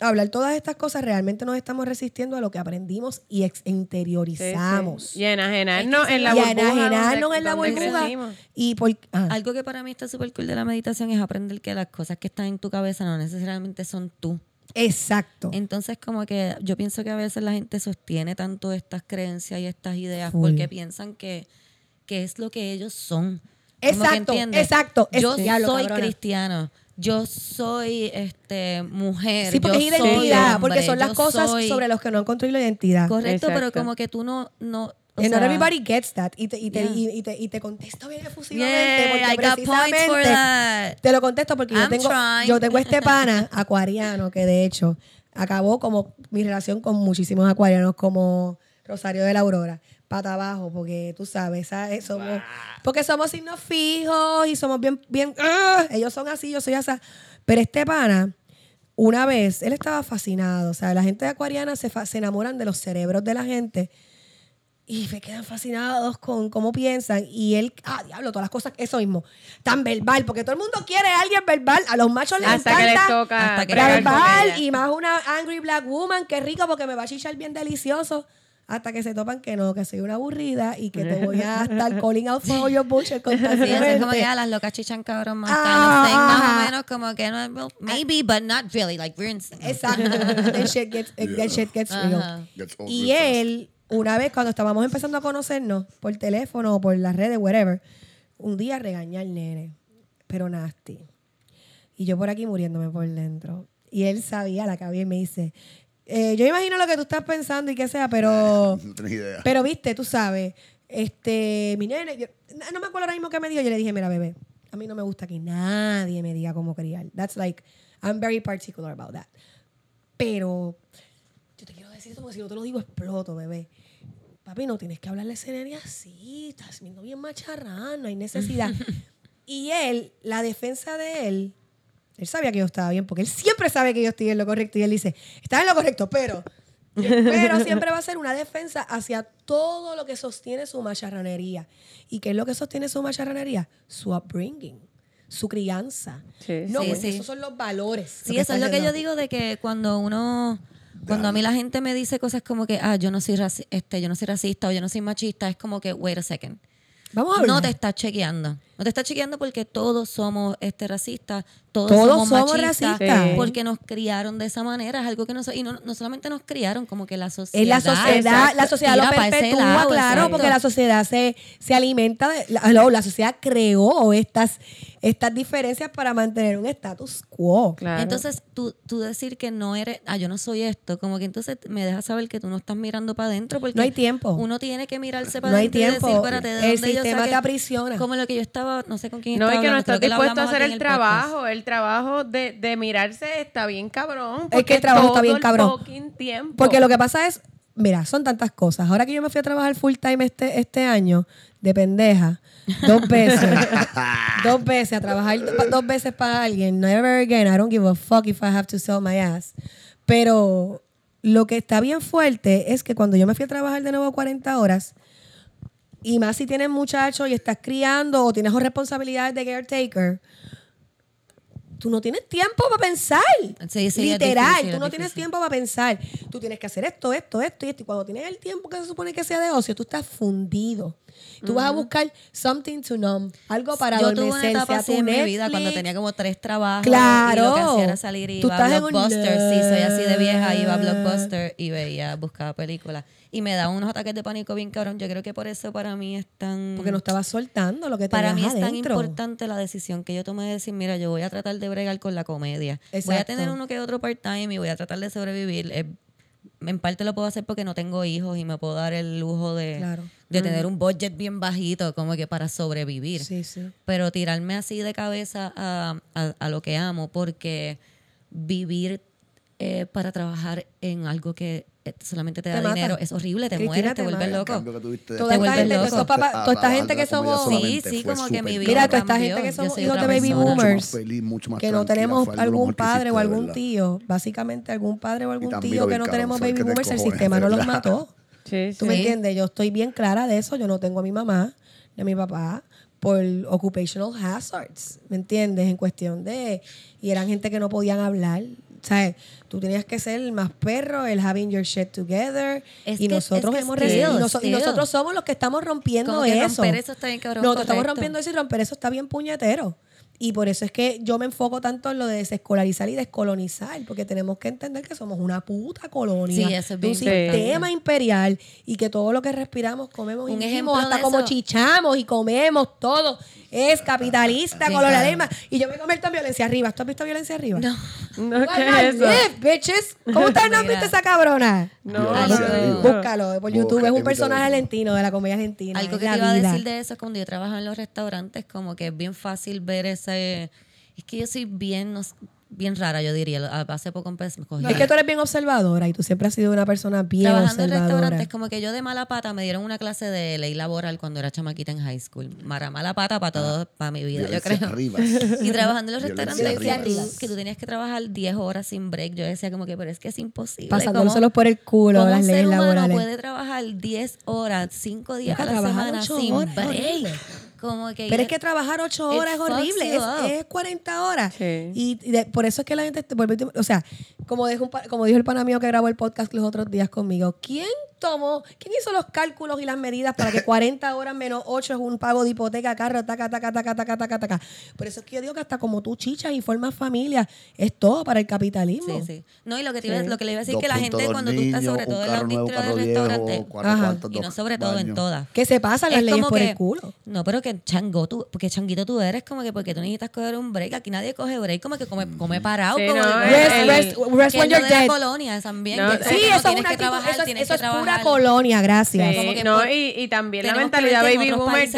a hablar todas estas cosas, realmente nos estamos resistiendo a lo que aprendimos y ex- Sí, sí. interiorizamos. Y enajenarnos en la y burbuja. a enajenarnos en la burbuja. Y por, ah, Algo que para mí está súper cool de la meditación es aprender que las cosas que están en tu cabeza no necesariamente son tú. Exacto. Entonces, como que yo pienso que a veces la gente sostiene tanto estas creencias y estas ideas Full. porque piensan que, que es lo que ellos son. Exacto, exacto. Es- Yo soy cristiano. Yo soy este mujer. Sí, porque yo es soy identidad, hombre, porque son las cosas soy- sobre las que no han construido la identidad. Correcto, pero como que tú no. no o And not sea, everybody gets that. Y te, y te, Yeah. y, y te, y te contesto bien efusivamente. Yeah, porque I got points for precisamente that. Te lo contesto porque yo tengo, trying. yo tengo este pana acuariano que de hecho acabó como mi relación con muchísimos acuarianos como Rosario de la Aurora. Pata abajo, porque tú sabes, ¿sabes? somos, porque somos signos fijos y somos bien, bien, ¡ah! ellos son así, yo soy así. Pero este pana, una vez, él estaba fascinado. O sea, la gente de acuariana se, fa- se enamoran de los cerebros de la gente y me quedan fascinados con cómo piensan. Y él, ah, diablo, todas las cosas, eso mismo, tan verbal, porque todo el mundo quiere a alguien verbal. A los machos les Hasta que les encanta toca hasta que bregar con verbal y más una angry black woman, que rico porque me va a chichar bien delicioso. Hasta que se topan que no, que soy una aburrida y que te voy a estar calling out for your bullshit Sí, constantemente. como que ah, las locas chichan cabrón más Ah, más o menos como que no, maybe, but not really, like we're in sync. Exacto. That shit gets, that shit gets real. Ajá. Gets old Y él, una vez cuando estábamos empezando a conocernos por teléfono o por las redes, whatever, un día regaña al nene, pero nasty. Y yo por aquí muriéndome por dentro. Y él sabía la que había y me dice, eh, yo imagino lo que tú estás pensando y que sea, pero... No tienes idea. Pero viste, tú sabes, este, mi nene, yo- no me acuerdo ahora mismo qué me dijo. Yo le dije, mira, bebé, a mí no me gusta que nadie me diga cómo criar. That's like, I'm very particular about that. Pero yo te quiero decir esto porque si no te lo digo, exploto, bebé. Papi, no tienes que hablarle nene así. Estás viendo bien macharrán, no hay necesidad. y él, la defensa de él, él sabía que yo estaba bien, porque él siempre sabe que yo estoy en lo correcto. Y él dice, estás en lo correcto, pero... Pero siempre va a ser una defensa hacia todo lo que sostiene su macharranería. ¿Y qué es lo que sostiene su macharranería? Su upbringing. su crianza. Sí, no, sí, pues, sí. esos son los valores. Sí, eso es lo que yo digo de que cuando uno, cuando a mí la gente me dice cosas como que, ah, yo no soy raci- este, yo no soy racista o yo no soy machista, es como que, wait a second. Vamos a hablar. No te estás chequeando. No te estás chequeando porque todos somos este racistas, todos, Todos somos, somos machistas, racistas. Sí. porque nos criaron de esa manera. Es algo que no y no, no solamente nos criaron, como que la sociedad. Es la sociedad, la sociedad lo perpetúa, lado, claro, exacto. porque la sociedad se, se alimenta de, la, no, la sociedad creó estas, estas diferencias para mantener un status quo. Claro. Entonces, tú, tú decir que no eres, ah, yo no soy esto, como que entonces me dejas saber que tú no estás mirando para adentro porque No hay tiempo. Uno tiene que mirarse para No hay adentro y tiempo. decir, espérate, ¿de El dónde yo sistema saqué? te aprisiona. Como lo que yo estaba, no sé con quién No, estaba y que no estás dispuesto a hacer el trabajo. El trabajo de, de mirarse está bien cabrón. Es que el trabajo está bien el cabrón. tiempo. Porque lo que pasa es, mira, son tantas cosas. Ahora que yo me fui a trabajar full time este, este año, de pendeja, dos veces, dos veces a trabajar dos veces para alguien, never again, I don't give a fuck if I have to sell my ass. Pero lo que está bien fuerte es que cuando yo me fui a trabajar de nuevo 40 horas, y más si tienes muchachos y estás criando o tienes responsabilidades de caretaker, tú no tienes tiempo para pensar. Sí, sí, Literal, difícil, tú no tienes tiempo para pensar. Tú tienes que hacer esto, esto, esto y esto. Y cuando tienes el tiempo que se supone que sea de ocio, tú estás fundido. Tú vas a buscar something to numb, algo para yo tuve una etapa así en mi vida cuando tenía como tres trabajos Claro. y lo que hacía era salir y Tú iba a un. Sí, soy así de vieja, iba a. Blockbuster y veía, buscaba películas. Y me daban unos ataques de pánico bien cabrón. Yo creo que por eso para mí es tan... Porque no estabas soltando lo que Para mí tenías es tan adentro. importante la decisión que yo tomé de decir, mira, yo voy a tratar de bregar con la comedia. Voy a tener uno que otro part-time y voy a tratar de sobrevivir. Eh, en parte lo puedo hacer porque no tengo hijos y me puedo dar el lujo de, Claro. de tener un budget bien bajito como que para sobrevivir. Sí, sí. Pero tirarme así de cabeza a, a- a lo que amo porque vivir eh, para trabajar en algo que eh, solamente te da Te mata. dinero es horrible, te Cristina, mueres, te te vuelves loco. Toda Te esta vuelves gente, loco. toda esta gente que somos- Sí, sí, como que mi vida Mira, toda esta gente que somos hijos de baby persona. boomers, que no tenemos algún padre o algún tío, básicamente algún padre o algún tío que no tenemos baby boomers, el sistema no los mató. Sí, ¿Tú sí. me entiendes? Yo estoy bien clara de eso. Yo no tengo a mi mamá ni a mi papá por occupational hazards, ¿me entiendes? En cuestión de... Y eran gente que no podían hablar. ¿Sabes? Tú tenías que ser el más perro, el having your shit together. Es y que- nosotros es que hemos still, recibido. Y, nosotros somos los que estamos rompiendo Como que eso. romper eso está bien cabrón, Nosotros estamos rompiendo eso y romper eso está bien puñetero. Y por eso es que yo me enfoco tanto en lo de desescolarizar y descolonizar, porque tenemos que entender que somos una puta colonia Sí, eso es de un importante. sistema imperial y que todo lo que respiramos, comemos y Un vivimos, ejemplo hasta de como eso- chichamos y comemos todo, es capitalista, colonialismo. claro. Y yo me convierto en violencia arriba. ¿Tú has visto violencia arriba? No. No, Why ¿qué es eso? live, bitches? ¿Cómo ustedes no han visto esa cabrona? No. Búscalo por YouTube. Es un personaje argentino de la comedia argentina. Algo que te iba a decir de eso es cuando yo trabajo en los restaurantes, como que es bien fácil ver Es que yo soy bien, no bien rara, yo diría. Hace poco empecé... cogí- Es que tú eres bien observadora y tú siempre has sido una persona bien Trabajando en observadora. restaurantes, como que yo de mala pata me dieron una clase de ley laboral cuando era chamaquita en high school. Mara mala pata para todo, para mi vida, yo creo. arriba. Y trabajando en los Violencia restaurantes, que arriba. tú, que tú tenías que trabajar 10 horas sin break. Yo decía como que, pero es que es imposible. Pasándoselos ¿Cómo- por el culo cómo las un leyes ser humano laborales. puede trabajar 10 horas, 5 días a la semana sin horas, break? Horrible. Como que Pero es que trabajar ocho horas es horrible, es, es 40 horas. Sí. Y, de- por eso es que la gente, o sea, como dijo, un pa- como dijo el pana mío que grabó el podcast los otros días conmigo, ¿quién tomó, quién hizo los cálculos y las medidas para que 40 horas menos 8 es un pago de hipoteca, carro, taca, taca, taca, taca, taca, taca? Por eso es que yo digo que hasta como tú chichas y formas familia, es todo para el capitalismo. Sí, sí. No, y lo que, te iba- lo que le iba a decir Dos que la gente cuando tú niños, estás sobre todo en la industria del restaurante, y no sobre todo en todas. Que se pasan las Es leyes por que- el culo. No, pero que chango tú, porque changuito tú eres como que porque tú necesitas coger un break. Aquí nadie coge break, como que come, come parado. Sí, como no, el- Rest- el- rest- que when you're dead. colonia también. No, que sí, no eso una que trabajar, eso es, eso pura colonia, gracias. Sí, Como que no, por- y, y también la mentalidad baby boomer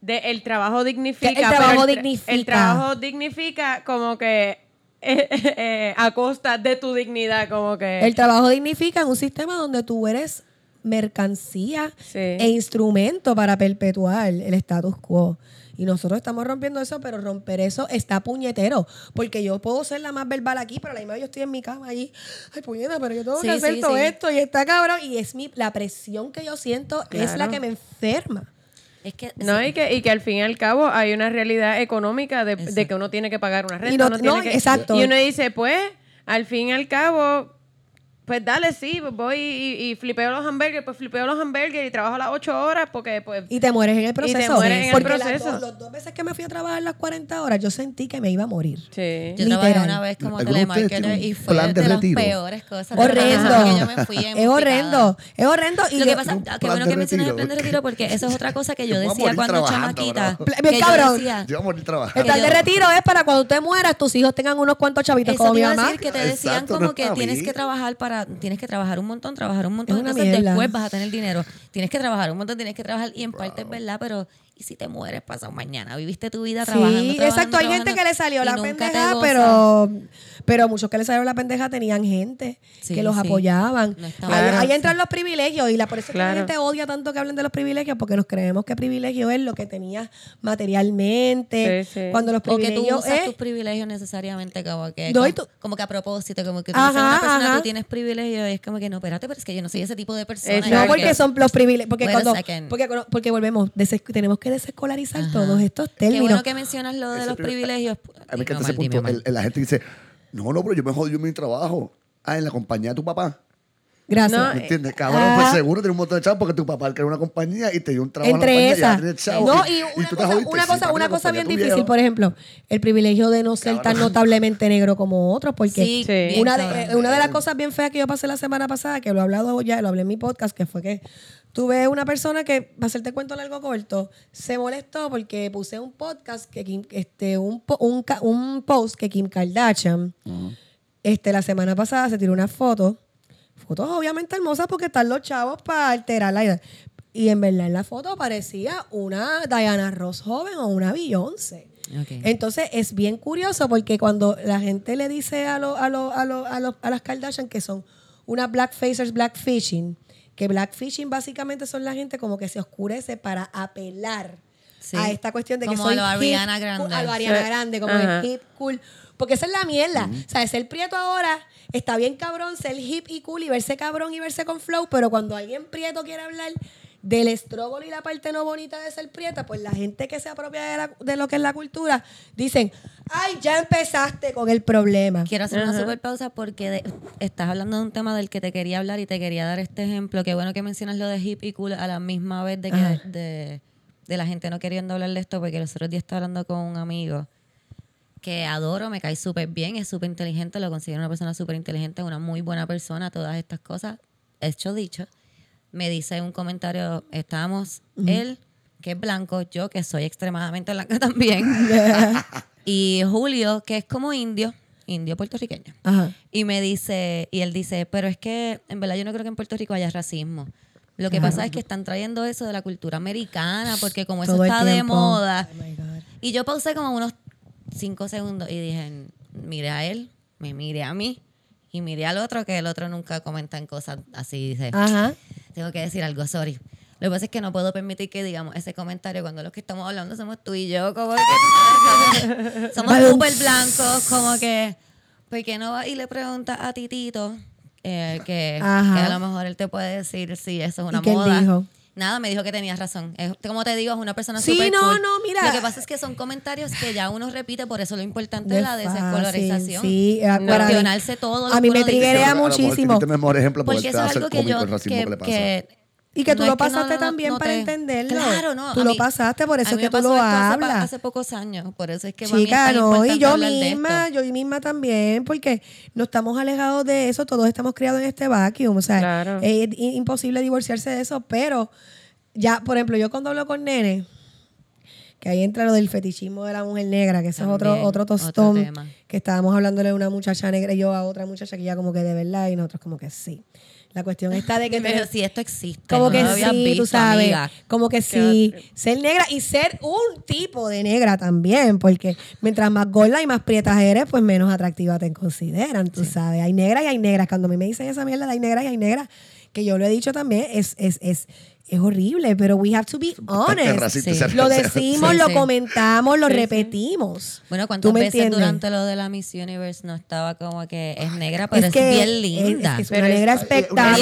de, el trabajo dignifica. El trabajo tra- dignifica. El trabajo dignifica como que eh, eh, a costa de tu dignidad, como que... El trabajo dignifica en un sistema donde tú eres mercancía Sí. e instrumento para perpetuar el status quo. Y nosotros estamos rompiendo eso, pero romper eso está puñetero. Porque yo puedo ser la más verbal aquí, pero a la misma vez yo estoy en mi cama allí. Ay, puñeta, pero yo tengo Sí, que hacer sí, todo sí. esto y está cabrón. Y es mi, la presión que yo siento es la que me enferma. Es que No, sí. y que, y que al fin y al cabo hay una realidad económica de, que uno tiene que pagar una Y renta. no- uno tiene no, que- exacto. Y uno dice, pues, al fin y al cabo, pues dale, sí, voy y, y flipeo los hamburgues, pues flipeo los hamburgues y trabajo las ocho horas porque, pues, Y te mueres en el Y te proceso. mueres en el porque las proceso. dos- los dos veces que me fui a trabajar las 40 horas, yo sentí que me iba a morir. sí. Yo trabajé Literal. una vez como ¿Alguno de ustedes telemarketer y fue plan de, de las retiro? peores cosas. Horrendo. Que yo me fui Es horrendo. Es horrendo. Y Lo que pasa, Un qué bueno que mencionas el plan de retiro porque eso es otra cosa que yo decía cuando chamaquita. que cabrón. Yo decía, Yo voy a morir el trabajando. plan de retiro es para cuando usted mueras, tus hijos tengan unos cuantos chavitos como te mi mamá. que te decían como que tienes que trabajar para, tienes que trabajar un montón, trabajar un montón, entonces mierda. después vas a tener dinero. Tienes que trabajar un montón, tienes que trabajar y en parte es verdad, pero ¿y si te mueres pasado mañana? Viviste tu vida trabajando, Sí, trabajando, exacto. Hay gente que le salió la pendeja, pero, pero muchos que le salió la pendeja tenían gente Sí, que los sí. apoyaban. No ahí, entran los privilegios y la, por eso es que la gente odia tanto que hablen de los privilegios porque nos creemos que privilegio es lo que tenías materialmente. Sí, sí. Cuando los O que tú privilegios usas es... tus privilegios necesariamente como que, No, y como, tú- como que a propósito, como que tú Ajá, eres una persona, ajá. tú tienes privilegios y es como que no, espérate, pero es que yo no soy ese tipo de persona. No, porque que- son los privilegios. Porque, cuando, porque, porque volvemos, tenemos que desescolarizar Ajá. todos estos Qué términos. bueno que mencionas lo de Ese los primer- privilegios. A mí me encanta Dime, ese punto. El- el- la gente dice, no, no, pero yo me jodí en mi trabajo. Ah, en la compañía de tu papá. Gracias. No, ¿Me entiendes? Cabrón, Ajá. pues seguro tiene un montón de chavos porque tu papá creó una compañía y te dio un trabajo Entre en la compañía esas. y ya tienes chavos. No, y una tú te cosa, jodiste. una cosa, una cosa bien difícil, por ejemplo, el privilegio de no ser tan Cabrón. notablemente negro como otros, porque Sí, Sí. una, de, eh, una de las cosas bien feas que yo pasé la semana pasada, que lo he hablado ya, lo hablé en mi podcast, que fue que tuve una persona que, para hacerte cuento largo corto, se molestó porque puse un podcast, que Kim- este, un, un, un post que Kim Kardashian, este, la semana pasada se tiró una foto, fotos obviamente hermosas porque están los chavos para alterar la idea. Y en verdad en la foto parecía una Diana Ross joven o una Beyoncé. Ok. Entonces es bien curioso porque cuando la gente le dice a, lo- a, lo- a, lo- a, lo- a las Kardashian que son unas blackfacers blackfishing, que blackfishing básicamente son la gente como que se oscurece para apelar Sí. a esta cuestión de que Como soy a lo Ariana Grande. a lo Ariana. Grande, como el hip cool. Porque esa es la mierda. O sea, ser prieto ahora está bien cabrón, ser hip y cool y verse cabrón y verse con flow, pero cuando alguien prieto quiere hablar del estrógolo y la parte no bonita de ser prieta, pues la gente que se apropia de, la- de lo que es la cultura dicen, ay, ya empezaste con el problema. Quiero hacer una super pausa porque de- estás hablando de un tema del que te quería hablar y te quería dar este ejemplo. Qué bueno que mencionas lo de hip y cool a la misma vez de que de, de la gente no queriendo hablar de esto porque los otros días estaba hablando con un amigo que adoro, me cae súper bien, es súper inteligente, lo considero una persona súper inteligente, una muy buena persona, todas estas cosas, hecho dicho. Me dice un comentario, estábamos él, que es blanco, yo que soy extremadamente blanca también, y Julio, que es como indio, indio puertorriqueño. Ajá. Y me dice, y él dice, pero es que en verdad yo no creo que en Puerto Rico haya racismo. Lo que pasa es que están trayendo eso de la cultura americana, porque como eso Todo está de moda. Oh. Y yo pausé como unos cinco segundos y dije, mire a él, me mire a mí y mire al otro, que el otro nunca comenta en cosas así. Dice, Ajá. tengo que decir algo, sorry. Lo que pasa es que no puedo permitir que digamos ese comentario cuando los que estamos hablando somos tú y yo, como que somos- súper blancos, como que, ¿por qué no va y le preguntas a Titito eh, que, a lo mejor él te puede decir si eso es una ¿Y él moda? dijo? Nada, me dijo que tenías razón. Es, como te digo, es una persona Sí, súper no, cool. no, mira. Lo que pasa es que son comentarios que ya uno repite, por eso lo importante es la fácil, desescolarización. Sí, eh, para- Cuestionarse todo lo A mí me triguea muchísimo. Mejor ejemplo porque eso es algo que yo... que- Y que tú no lo es que no- pasaste no- también no para te- entenderlo. Claro, no. Tú lo mí- pasaste, por eso es que tú lo esto hace hablas. Hace, pocos años. Por eso es que Chica, no, y yo de misma, yo misma también, porque no estamos alejados de eso, todos estamos criados en este vacuum, o sea, Claro. es imposible divorciarse de eso, pero ya, por ejemplo, yo cuando hablo con nene, que ahí entra lo del fetichismo de la mujer negra, que eso es otro, También, otro tostón, que estábamos hablándole a una muchacha negra y yo a otra muchacha que ya como que de verdad y nosotros como que sí. La cuestión está de que... Dijo, si esto existe, Como no que lo sí, visto, tú sabes. amiga. Como que sí, ser negra y ser un tipo de negra también, porque mientras más gorda y más prietas eres, pues menos atractiva te consideran, tú sabes. Hay negras y hay negras. Cuando a mí me dicen esa mierda de hay negras y hay negras, que yo lo he dicho también, es, es, es, es horrible, pero we have to be honest. racista, Sí. ese Lo decimos, Sí, lo sí. comentamos, lo Sí, sí. repetimos. Bueno, ¿Tú ¿cuántas veces entiendes? durante lo de la Miss Universe no estaba como que es negra, pero es, que bien linda? Es, una negra espectacular.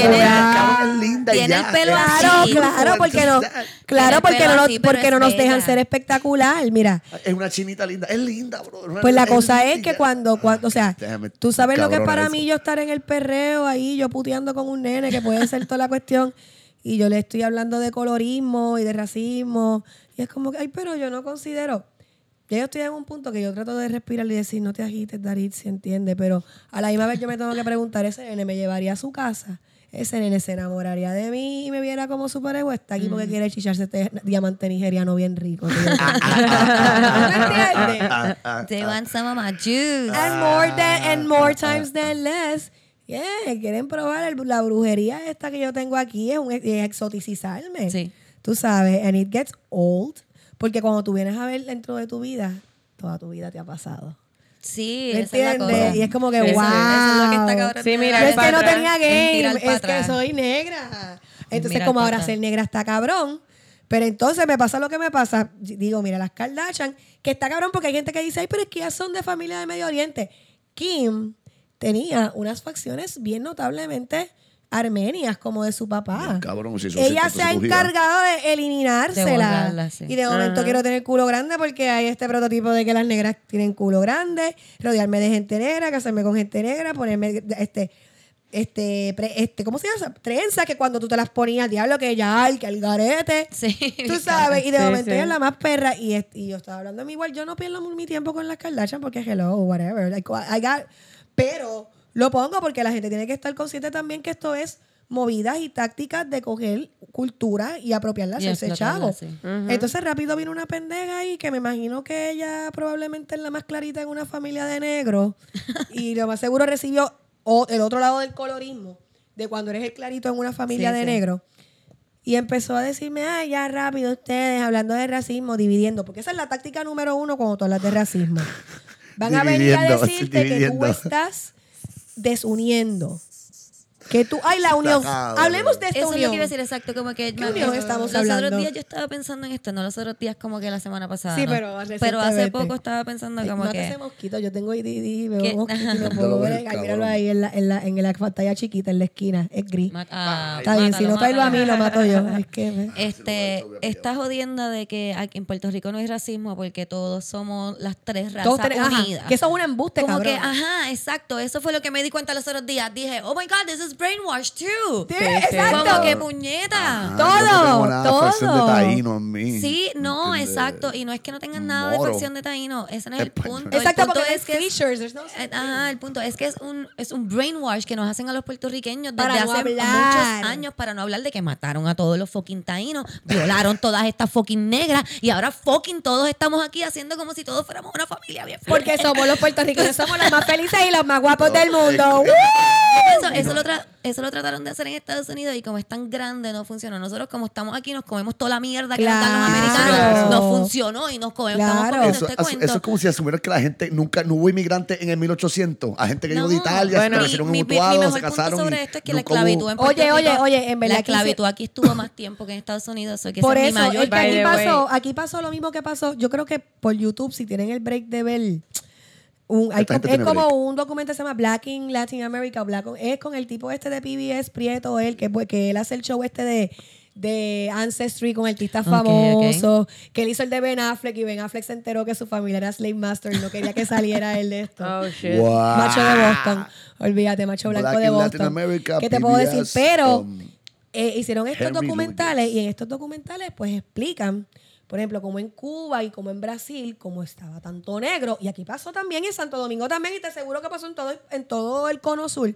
Tiene ya. el pelo así. Claro, claro, porque no, Tiene claro, porque no, nos- así, porque no nos dejan ser espectacular. Mira, Es una chinita linda. Es linda, bro. pues la cosa linda es que cuando, cuando, o sea, Déjame, tú sabes lo que es para eso. mí yo estar en el perreo ahí, yo puteando con un nene, que puede ser toda la cuestión, y yo le estoy hablando de colorismo y de racismo, y es como que, ay, pero yo no considero. Ya yo estoy en un punto que yo trato de respirar y decir, no te agites, Darit, si entiende, pero a la misma vez yo me tengo que preguntar, ¿ese nene me llevaría a su casa? ¿Ese nene se enamoraría de mí y me viera como superhéroe? Está aquí porque quiere chicharse este diamante nigeriano bien rico. ¿No entiendes? They want some of my juice. And more than and more times than less. Yeah, quieren probar el- la brujería esta que yo tengo aquí es, un, es exoticizarme. Sí. Tú sabes, and it gets old. Porque cuando tú vienes a ver dentro de tu vida, toda tu vida te ha pasado. Sí, ¿Me esa es la entiendes? cosa. Y es como que, Eso- Eso es lo que wow. está cabrón. Sí, de mira, No es tenía en game, es que soy negra. Entonces, mirar como ahora atrás. ser negra está cabrón. Pero entonces me pasa lo que me pasa. Digo, mira, las Kardashian, que está cabrón porque hay gente que dice, ay, pero es que ellas son de familia de Medio Oriente. Kim tenía unas facciones bien notablemente armenias, como de su papá. Cabrón, si Ella se- ha encargado de De eliminársela. borrarla, sí. Y de momento quiero tener culo grande porque hay este prototipo de que las negras tienen culo grande, rodearme de gente negra, casarme con gente negra, ponerme este este, pre- este, ¿cómo se llama? Trenza, que cuando tú te las ponías, diablo, que ya hay, que el garete. Sí, Tú sabes, y de Sí, momento sí. ella es la más perra. Y, es- y yo estaba hablando de mí igual, yo no pierdo mi tiempo con las Kardashian porque hello, whatever. like, I got- pero lo pongo porque la gente tiene que estar consciente también que esto es movidas y tácticas de coger cultura y apropiarla, Y explotarla, chavo. sí. Entonces rápido vino una pendeja ahí que me imagino que ella probablemente es la más clarita en una familia de negros y lo más seguro recibió o- el otro lado del colorismo de cuando eres el clarito en una familia Sí, de sí. negros. Y empezó a decirme, ay, ya rápido ustedes, hablando de racismo, dividiendo, porque esa es la táctica número uno cuando tú hablas de racismo. Van a venir a decirte que tú estás desuniendo. Que tú, ay, la unión. Hablemos de esta Eso es lo unión. que iba a decir, exacto, como que ¿Qué unión estamos los hablando? otros días yo estaba pensando en esto, no los otros días como que la semana pasada. Sí, ¿no? pero pero hace poco estaba pensando como mata que ese mosquito, yo tengo IDD, veo mosquito y Ajá. puedo lo ver. míralo ahí en la, en, la, en la pantalla chiquita, en la esquina, es gris. Ah, Está bien, si no traerlo a mí, lo mato yo. Es que... me- Este, esta jodienda de que aquí en Puerto Rico no hay racismo porque todos somos las tres razas Todos tenemos- ajá, unidas. que eso es un embuste, Como cabrón. que, ajá, exacto. Eso fue lo que me di cuenta los otros días. Dije, oh my God, this is brainwash too. Sí, sí. exacto. Como que puñeta. Ah, Todo, no tengo nada de facción todo. de taíno en mí. Sí, no, ¿entiendes? exacto. Y no es que no tengan nada de facción de taíno. Ese no es el punto. Exacto, el punto porque es que es, features, there's no eh, Ajá, el punto es que es un, es un brainwash que nos hacen a los puertorriqueños desde Para no hace hablar. muchos años para no hablar de que mataron a todos los fucking taínos, violaron todas estas fucking negras y ahora fucking todos estamos aquí haciendo como si todos fuéramos una familia bien Porque somos los puertorriqueños, somos los más felices y los más guapos del mundo. es. Eso, eso, lo tra- eso lo trataron de hacer en Estados Unidos y como es tan grande no funcionó. Nosotros como estamos aquí nos comemos toda la mierda que nos dan los Claro. americanos. No funcionó y nos comemos, estamos Claro. Eso, este eso- cuento. eso es como si asumieran que la gente nunca, no hubo inmigrantes en el 1800. A gente que llegó de No. Italia, Bueno, se establecieron en se punto casaron. sobre y esto es que la nunca hubo- esclavitud en Puerto Oye, oye, Rico- oye, en verdad La esclavitud aquí estuvo más tiempo que en Estados Unidos. que Por eso, es mi mayor es que aquí pasó, aquí pasó lo mismo que pasó. Yo creo que por YouTube, si tienen el break de ver, un, hay es como break. un documental que se llama Black in Latin America. Black, es con el tipo este de PBS, Prieto, él, que, que él hace el show este de, de Ancestry con artistas Ok, ok. famosos, que él hizo el de Ben Affleck y Ben Affleck se enteró que su familia era Slave Master y no quería que saliera él de esto. Oh, shit. Wow. Macho de Boston. Olvídate, macho blanco Black de in Boston. Latin America, ¿Qué te puedo decir? Pero um, eh, hicieron estos Henry documentales y en estos documentales pues explican, por ejemplo, como en Cuba y como en Brasil, cómo estaba tanto negro. Y aquí pasó también en Santo Domingo también y te aseguro que pasó en todo, en todo el cono sur,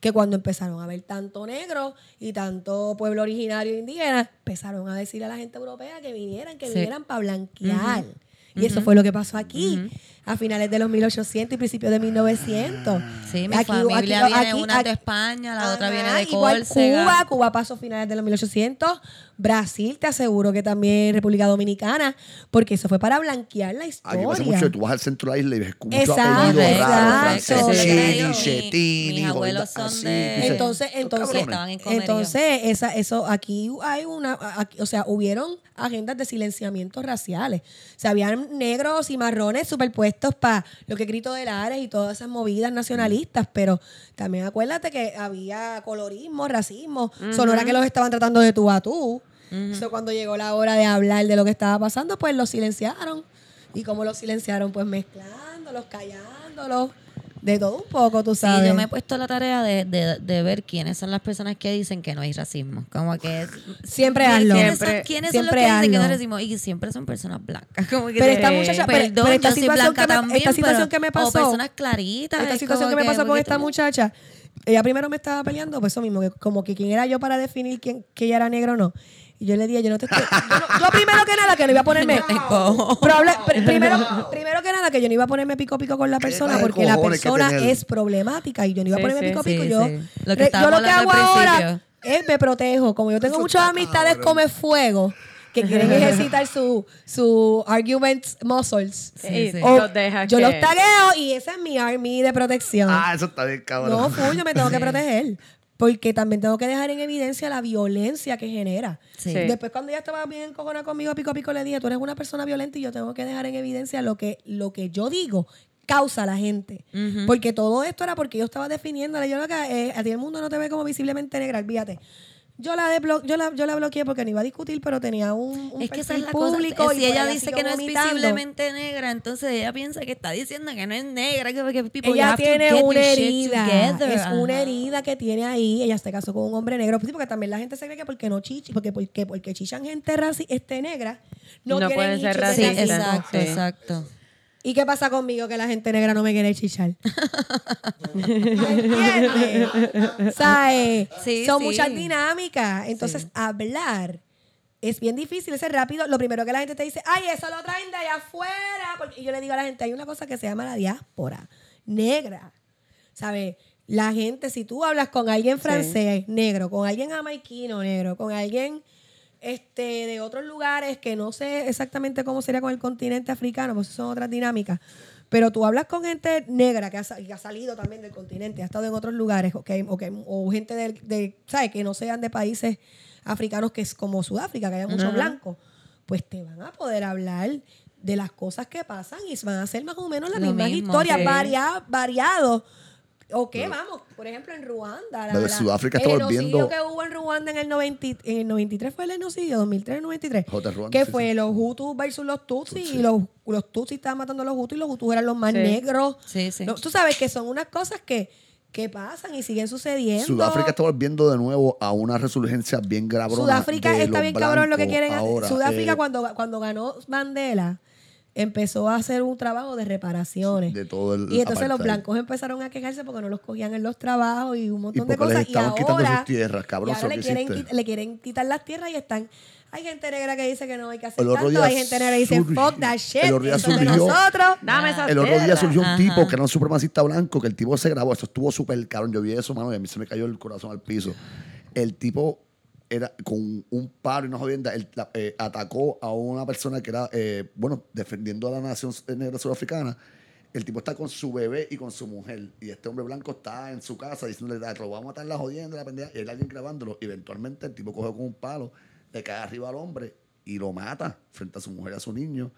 que cuando empezaron a ver tanto negro y tanto pueblo originario indígena, empezaron a decirle a la gente europea que vinieran, que Sí. vinieran para blanquear. Y eso fue lo que pasó aquí. a finales de los 1800 y principios de 1900. Sí, mi Aquí- familia aquí- viene aquí- una de España, la otra viene de igual Córcega. Cuba, Cuba pasó finales de los 1800. Brasil, te aseguro que también República Dominicana, porque eso fue para blanquear la Aquí historia. pasa mucho, tú vas al centro de la isla y ves muchos Exacto, apellidos raros. exacto. Sí. Chettini, Mis abuelos son así, de- dices, Entonces, entonces, estaban en entonces esa, eso aquí hay una, aquí- o sea, hubieron agendas de silenciamiento raciales. O sea, habían negros y marrones superpuestos para lo que Grito de Lares y todas esas movidas nacionalistas, pero también acuérdate que había colorismo, racismo, Sonora que los estaban tratando de tú a tú. So, cuando llegó la hora de hablar de lo que estaba pasando, pues los silenciaron. ¿Y cómo los silenciaron? Pues mezclándolos, callándolos, de todo un poco, tú Sí, sabes. yo me he puesto la tarea de, de, de ver quiénes son las personas que dicen que no hay racismo. Como que es- Siempre ¿quiénes hazlo. son- Siempre- ¿Quiénes siempre son los que dicen que no hay racismo? Y siempre son personas blancas. Como que Pero esta muchacha, pero- perdón, pero esta yo soy situación blanca que me- también, esta situación pero- que me O pasó- personas claritas. Esta es situación que como me pasó con esta tú- muchacha, ella primero me estaba peleando, pues eso mismo, que como que quién era yo para definir quién, que ella era negra o no. Y yo le dije, yo no te estoy. Yo, no- yo primero que nada, que no iba a ponerme. Proble- primero, primero que nada, que yo no iba a ponerme pico pico con la persona porque la persona es problemática y yo no iba a ponerme sí, pico sí, pico. yo, sí. Lo que yo lo que hago ahora es me protejo. Como yo tengo muchas amistades come fuego que quieren ejercitar su, su arguments muscles. Sí, sí. O Los deja yo que- los tagueo y esa es mi army de protección. Ah, eso está bien, cabrón. No, full, yo me tengo que proteger. Porque también tengo que dejar en evidencia la violencia que genera. Sí. Después, cuando ella estaba bien cojona conmigo, pico a pico, le dije, tú eres una persona violenta y yo tengo que dejar en evidencia lo que, lo que yo digo causa a la gente. Porque todo esto era porque yo estaba definiéndole. Yo lo que, eh, a ti el mundo no te ve como visiblemente negra, olvídate. Yo la, yo, la, yo la bloqueé porque no iba a discutir, pero tenía un, un Es que esa perfil es la cosa. público. y Si por ella dice que no es vomitando. visiblemente negra, entonces ella piensa que está diciendo que no es negra. Que, que people, ella tiene una herida. Es Ajá. una herida que tiene ahí. Ella se casó con un hombre negro. Pues sí, porque también la gente se cree que porque no chichi, porque, porque, porque chichan gente raci este negra, no, No pueden ser de Sí, racistas. exacto, exacto. ¿Y qué pasa conmigo que la gente negra no me quiere chichar? ¿Entiendes? O sea, eh, Sí, son sí. muchas dinámicas. Entonces, hablar es bien difícil, es rápido. Lo primero que la gente te dice, ay, eso lo traen de allá afuera. Porque y yo le digo a la gente, hay una cosa que se llama la diáspora negra. ¿Sabes? La gente, si tú hablas con alguien francés negro, con alguien jamaiquino negro, con alguien este, de otros lugares que no sé exactamente cómo sería con el continente africano, pues son otras dinámicas. Pero tú hablas con gente negra que ha, que ha salido también del continente, ha estado en otros lugares, o, que- o, gente de, de, ¿sabes? Que no sean de países africanos que es como Sudáfrica, que haya muchos blancos, pues te van a poder hablar de las cosas que pasan y van a ser más o menos las Lo mismas mismo, historias, sí. varia- variados. ¿O qué? Vamos, por ejemplo, en Ruanda. Lo de Sudáfrica el está genocidio volviendo- que hubo en Ruanda en el, 90, y- en el 93 fue el genocidio, 2003, 93. J. Ruanda, que sí, fue sí. los Hutus versus los Tutsis. Tutsi. Y los, los Tutsis estaban matando a los Hutus y los Hutus eran los más Sí. negros. Sí, sí. No, tú sabes que son unas cosas que, que pasan y siguen sucediendo. Sudáfrica está volviendo de nuevo a una resurgencia bien grabrona. Sudáfrica de está los bien cabrón lo que quieren. ahora. Sudáfrica Eh, cuando, cuando ganó Mandela empezó a hacer un trabajo de reparaciones. De todo el y entonces los blancos empezaron a quejarse porque no los cogían en los trabajos y un montón de les cosas. Y estaban quitando ahora, sus tierras, cabrón, y ahora le quieren, le quitar las tierras y están... Hay gente negra que dice que no hay que hacer El otro tanto. día Hay gente negra que dice, surgió- fuck that shit. el otro día eso es de surgió- nosotros. Dame esa El otro día surgió un Ajá. tipo que era un supremacista blanco, que el tipo se grabó, eso estuvo súper cabrón. Yo vi eso, mano, y a mí se me cayó el corazón al piso. El tipo era con un paro y una jodienda, él eh, atacó a una persona que era, eh, bueno, defendiendo a la nación negra sudafricana. El tipo está con su bebé y con su mujer. Y este hombre blanco está en su casa diciéndole, "Ah, te lo vamos a matar la jodienda, la pendeja. Y hay alguien grabándolo. Y eventualmente el tipo coge con un palo, le cae arriba al hombre y lo mata frente a su mujer a su niño.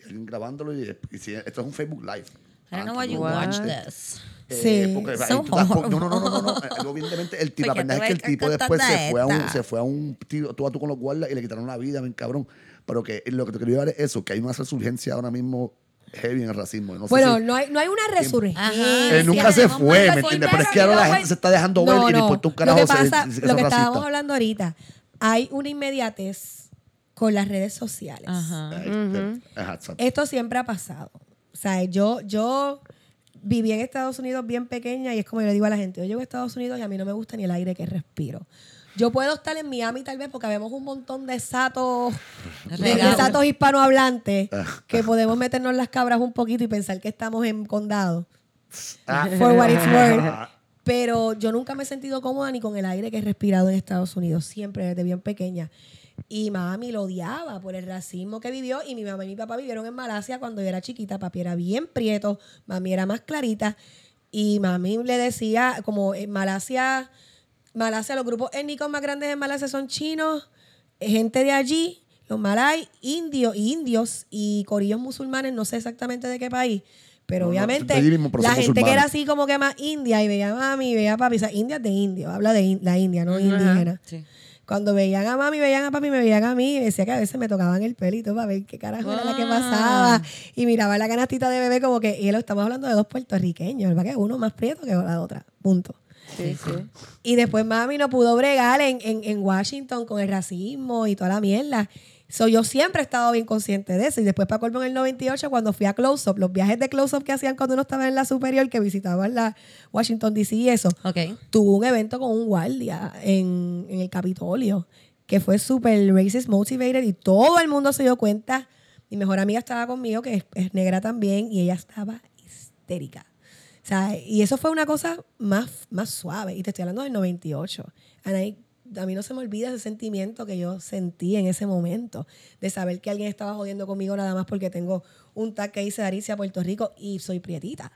Y alguien grabándolo. Y, y si- esto es un Facebook Live. I don't know Ah, why you no, watch this. eh, Sí. porque ahí So tú por- no, no, no, no, no, no. eh, Obviamente el tipo, la tú es que el tipo después se fue a un, se fue a un tiro, tú a tú con los guardas y le quitaron la vida, bien cabrón. Pero que lo que te quería dar es eso, que hay una resurgencia ahora mismo heavy en el racismo. No sé Bueno, si- no hay, no hay una resurgencia. Ajá. Él nunca se fue, ¿me entiendes? Pero es que ahora la gente se está dejando ver y le importa un carajo Lo que pasa, si- si que lo que estábamos hablando ahorita, hay una inmediatez con las redes sociales. Ajá. Eh, eh, ajá. Esto siempre ha pasado. O sea, yo, yo, viví en Estados Unidos bien pequeña y es como yo le digo a la gente, yo llego a Estados Unidos y a mí no me gusta ni el aire que respiro. Yo puedo estar en Miami tal vez porque vemos un montón de satos, de, de satos hispanohablantes que podemos meternos las cabras un poquito y pensar que estamos en condado. Ah. For what it's worth. Pero yo nunca me he sentido cómoda ni con el aire que he respirado en Estados Unidos, siempre desde bien pequeña. Y mami lo odiaba por el racismo que vivió. Y mi mamá y mi papá vivieron en Malasia cuando yo era chiquita. Papi era bien prieto, mami era más clarita. Y mami le decía, como en Malasia, Malasia, los grupos étnicos más grandes en Malasia son chinos, gente de allí, los malay, indios, indios y corillos musulmanes, no sé exactamente de qué país. Pero No, obviamente la gente que era así como que más india y veía mami, veía a papi, o sea, india es de indio, habla de in- la India, no indígena. Sí. Cuando veían a mami, veían a papi, me veían a mí, y decía que a veces me tocaban el pelito para ver qué carajo era la que Ah. pasaba. Y miraba la canastita de bebé como que, y lo estamos hablando de dos puertorriqueños, ¿verdad? Que uno más prieto que la otra, punto. Sí, sí. Y después mami no pudo bregar en, en, en Washington con el racismo y toda la mierda. So, yo siempre he estado bien consciente de eso. Y después, para colmo, en el 98, cuando fui a Close Up, los viajes de Close Up que hacían cuando uno estaba en la superior, que visitaban la Washington DC y eso, Ok. tuvo un evento con un guardia en, en el Capitolio que fue súper racist motivated y todo el mundo se dio cuenta. Mi mejor amiga estaba conmigo, que es, es negra también, y ella estaba histérica. O sea, y eso fue una cosa más, más suave. Y te estoy hablando del 98. And I- a mí no se me olvida ese sentimiento que yo sentí en ese momento, de saber que alguien estaba jodiendo conmigo nada más porque tengo un tag que dice Aricia, Puerto Rico, y soy prietita.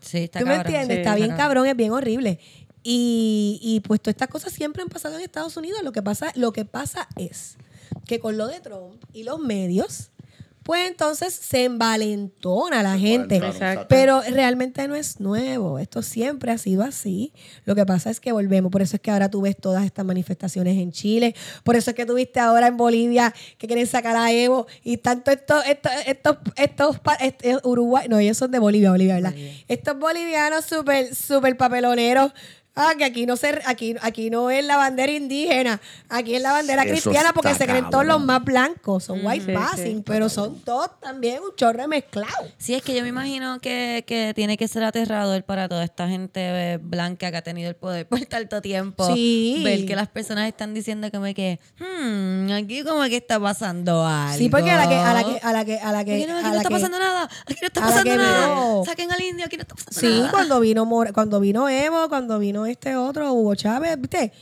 Sí, está ¿Tú me cabrón. entiendes? Sí, está bien está cabrón, es bien horrible. Y, y pues todas estas cosas siempre han pasado en Estados Unidos. Lo que pasa, lo que pasa es que con lo de Trump y los medios, pues entonces se envalentona la gente. Exacto. Pero realmente no es nuevo. Esto siempre ha sido así. Lo que pasa es que volvemos. Por eso es que ahora tú ves todas estas manifestaciones en Chile. Por eso es que tú viste ahora en Bolivia que quieren sacar a Evo. Y tanto estos, estos, estos, estos, pa- est- eh, Uruguay, no, ellos son de Bolivia, Bolivia, ¿verdad? Estos bolivianos súper, súper papeloneros. Ah, que aquí no se, aquí, aquí no es la bandera indígena, aquí es la bandera Eso cristiana porque se creen todos los más blancos, son white sí, passing, sí. pero son todos también un chorre mezclado. Sí, es que yo me imagino que, que tiene que ser aterrador para toda esta gente eh, blanca que ha tenido el poder por tanto tiempo. Sí. Ver que las personas están diciendo como que, hmm, aquí como que está pasando algo. Sí, porque a la que, a la que, a la que, a la que, Aquí no, aquí a no la está que- pasando nada. Aquí no está pasando nada. vino- Saquen al indio, aquí no está pasando Sí, nada. cuando vino cuando vino Evo, cuando vino este otro, Hugo Chávez, ¿viste?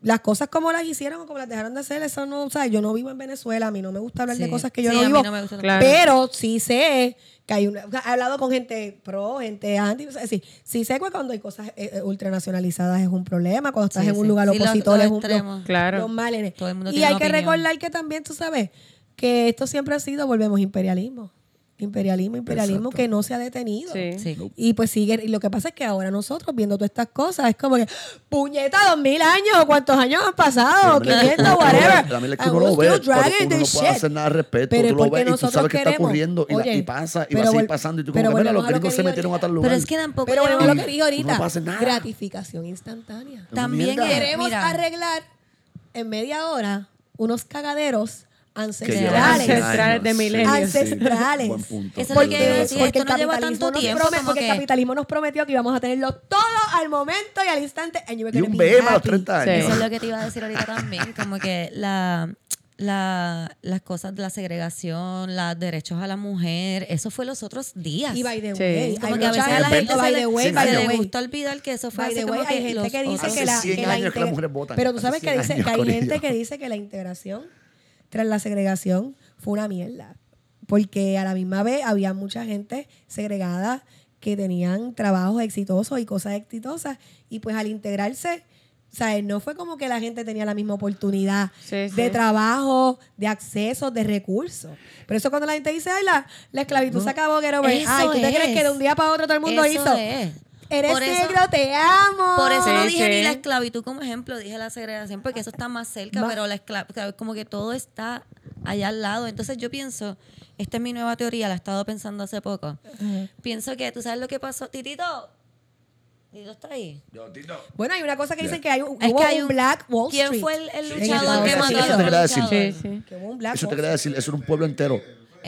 Las cosas como las hicieron o como las dejaron de hacer, eso no, o sea, yo no vivo en Venezuela, a mí no me gusta hablar de cosas que yo Sí, no a mí vivo. no me gusta Claro. Pero sí sé que hay una, o sea, he hablado con gente pro, gente anti, o sea, sí, sí sé que cuando hay cosas eh, eh, ultranacionalizadas es un problema, cuando estás Sí, en un sí. lugar Sí, los- opositor los es un los- Claro. los males. Todo el mundo y tiene hay que opinión. recordar que también, tú sabes, que esto siempre ha sido, volvemos, imperialismo. Imperialismo, imperialismo Exacto. que no se ha detenido. Sí. Sí. Y pues sigue, y lo que pasa es que ahora nosotros viendo todas estas cosas, es como que, puñeta, dos mil años, ¿cuántos años han pasado? Pero 500, uno- whatever. Verdad es que uno lo ve, uno no puede hacer nada al respecto. Pero tú lo ves y tú sabes que está ocurriendo y, la- y pasa y va pero a seguir pasando. Y tú como que mira, los gringos se metieron a tal lugar. Pero es que tampoco Pero lo que dije ahorita. No pasa nada. Gratificación instantánea. También Queremos arreglar en media hora unos cagaderos ancestrales. Ancestrales de milenios. Ancestrales. Buen punto. Eso es lo que Porque, iba a decir, porque esto no lleva tanto tiempo prome- como porque que- el capitalismo nos prometió que íbamos a tenerlo todo al momento y al instante. and Y un be BM a los happy. 30 Sí. años. Eso es lo que te iba a decir ahorita también, como que la, la, las cosas de la segregación, los derechos a la mujer, eso fue los otros días. Y by the Sí. way, como hay que a veces a la gente- by the le, way, se by the le way. gusta olvidar que eso fue By así the como way, hay que gente los que dice que la, Hace 100 que la años que las integra- mujeres votan. Pero tú sabes que 100 dice años, que hay gente que dice que la integración tras la segregación fue una mierda. Porque a la misma vez había mucha gente segregada que tenían trabajos exitosos y cosas exitosas. Y pues al integrarse, ¿sabes? No fue como que la gente tenía la misma oportunidad Sí, sí. de trabajo, de acceso, de recursos. Pero eso cuando la gente dice, ay, la, la esclavitud se acabó, over it". Eso Ay, ¿tú te es. crees que de un día para otro todo el mundo Eso hizo? es. Eres Por eso- negro, te amo. Por eso no Sí, dije ni la esclavitud como ejemplo, dije la segregación porque eso está más cerca, Va- pero la esclavitud, como que todo está allá al lado. Entonces yo pienso, esta es mi nueva teoría, la he estado pensando hace poco. Pienso que, ¿tú sabes lo que pasó? Titito, Tito está ahí. Bueno, hay una cosa que dicen que hay un, Es hubo que hay un un- Black Wall ¿Quién Street. fue el, luchador que mató Eso a te quería decir. Black Eso te quería decir, eso era un pueblo entero.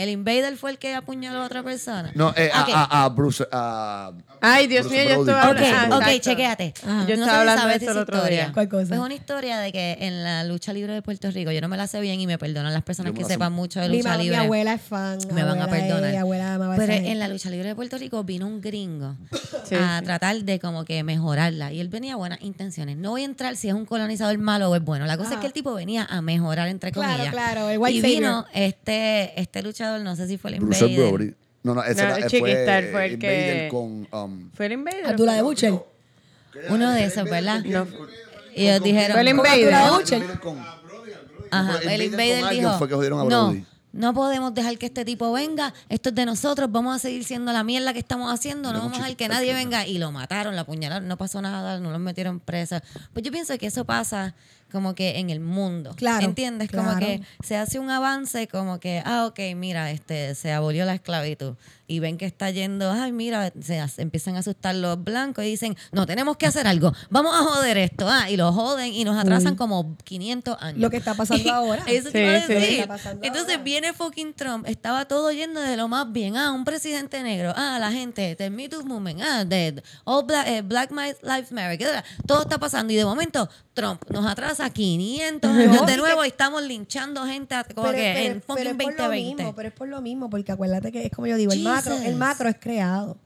El invader fue el que apuñaló a otra persona. No, eh, a- Ok. a, a Bruce. A, Ay, Dios Bruce mío, yo estaba Ok, Ah, ok, chequéate. Yo No estaba hablando de eso el otro historia. día. ¿Cuál cosa? Pues Es una historia de que en la lucha libre de Puerto Rico, yo no me la sé bien y me perdonan las personas que sepan mucho de Mi, lucha mi libre. abuela es fan. me van a abuela es- perdonar. abuela amaba Pero en la lucha libre de Puerto Rico vino un gringo Sí, a sí. tratar de como que mejorarla. Y él venía a buenas intenciones. No voy a entrar si es un colonizador malo o es bueno. La cosa es que el tipo venía a mejorar, entre Claro, comillas. claro, el white y savior. vino este, este luchador, no sé si fue el Bruce Invader. Brody. No, no, ese No, era, el fue, Chiquistar fue el Invader que- con. Um, ¿Fue el Invader? Abdullah de Butcher. Uno de esos, ¿verdad? No. Y ellos dijeron... Fue el Con Invader. Butcher. Invader con- Ajá, Fue el Invader alguien dijo, fue que jodieron a no, Brody". no podemos dejar que este tipo venga, esto es de nosotros, vamos a seguir siendo la mierda que estamos haciendo, no vamos a dejar que nadie venga. Y lo mataron, lo apuñalaron, no pasó nada, no los metieron presa. Pues yo pienso que eso pasa como que en el mundo. Claro, ¿Entiendes? Como claro. que se hace un avance como que, ah, ok, mira, este, se abolió la esclavitud. Y ven que está yendo, ay, mira, se empiezan a asustar los blancos y dicen, no, tenemos que hacer algo, vamos a joder esto. Ah, y lo joden y nos atrasan como 500 años. Lo que está pasando ahora. Eso te iba a decir. Entonces ahora. viene fucking Trump, estaba todo yendo de lo más bien. Ah, un presidente negro. Ah, la gente del Me Too Movement. Ah, de All Black, eh, Black Lives Matter. Todo está pasando y de momento Trump nos atrasa 500 años de nuevo y estamos linchando gente a- como Pero- que pero- en pero fucking es por lo 2020. mismo, pero es por lo mismo, porque acuérdate que es como yo digo, el macro, el macro es creado.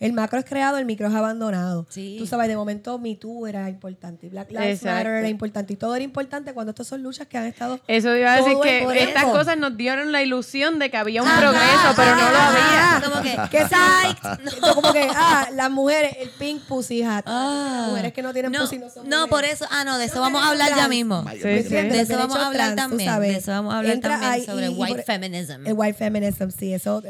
El macro es creado, el micro es abandonado. Sí. Tú sabes, de momento Me Too era importante, Black Lives Exacto. Matter era importante y todo era importante cuando estas son luchas que han estado Eso iba a decir que estas cosas nos dieron la ilusión de que había un Ajá, progreso, pero no lo ajá, había. Como que, que. Esto como que, ah, las mujeres, el pink pussy hat. Ah. Las mujeres que no tienen no, pussy no son no, mujeres. por eso, ah, no, de eso vamos a hablar ya mismo. De eso vamos a hablar trans, también, de eso vamos a hablar Entra también ahí sobre y- white feminism. El white feminism, sí, eso.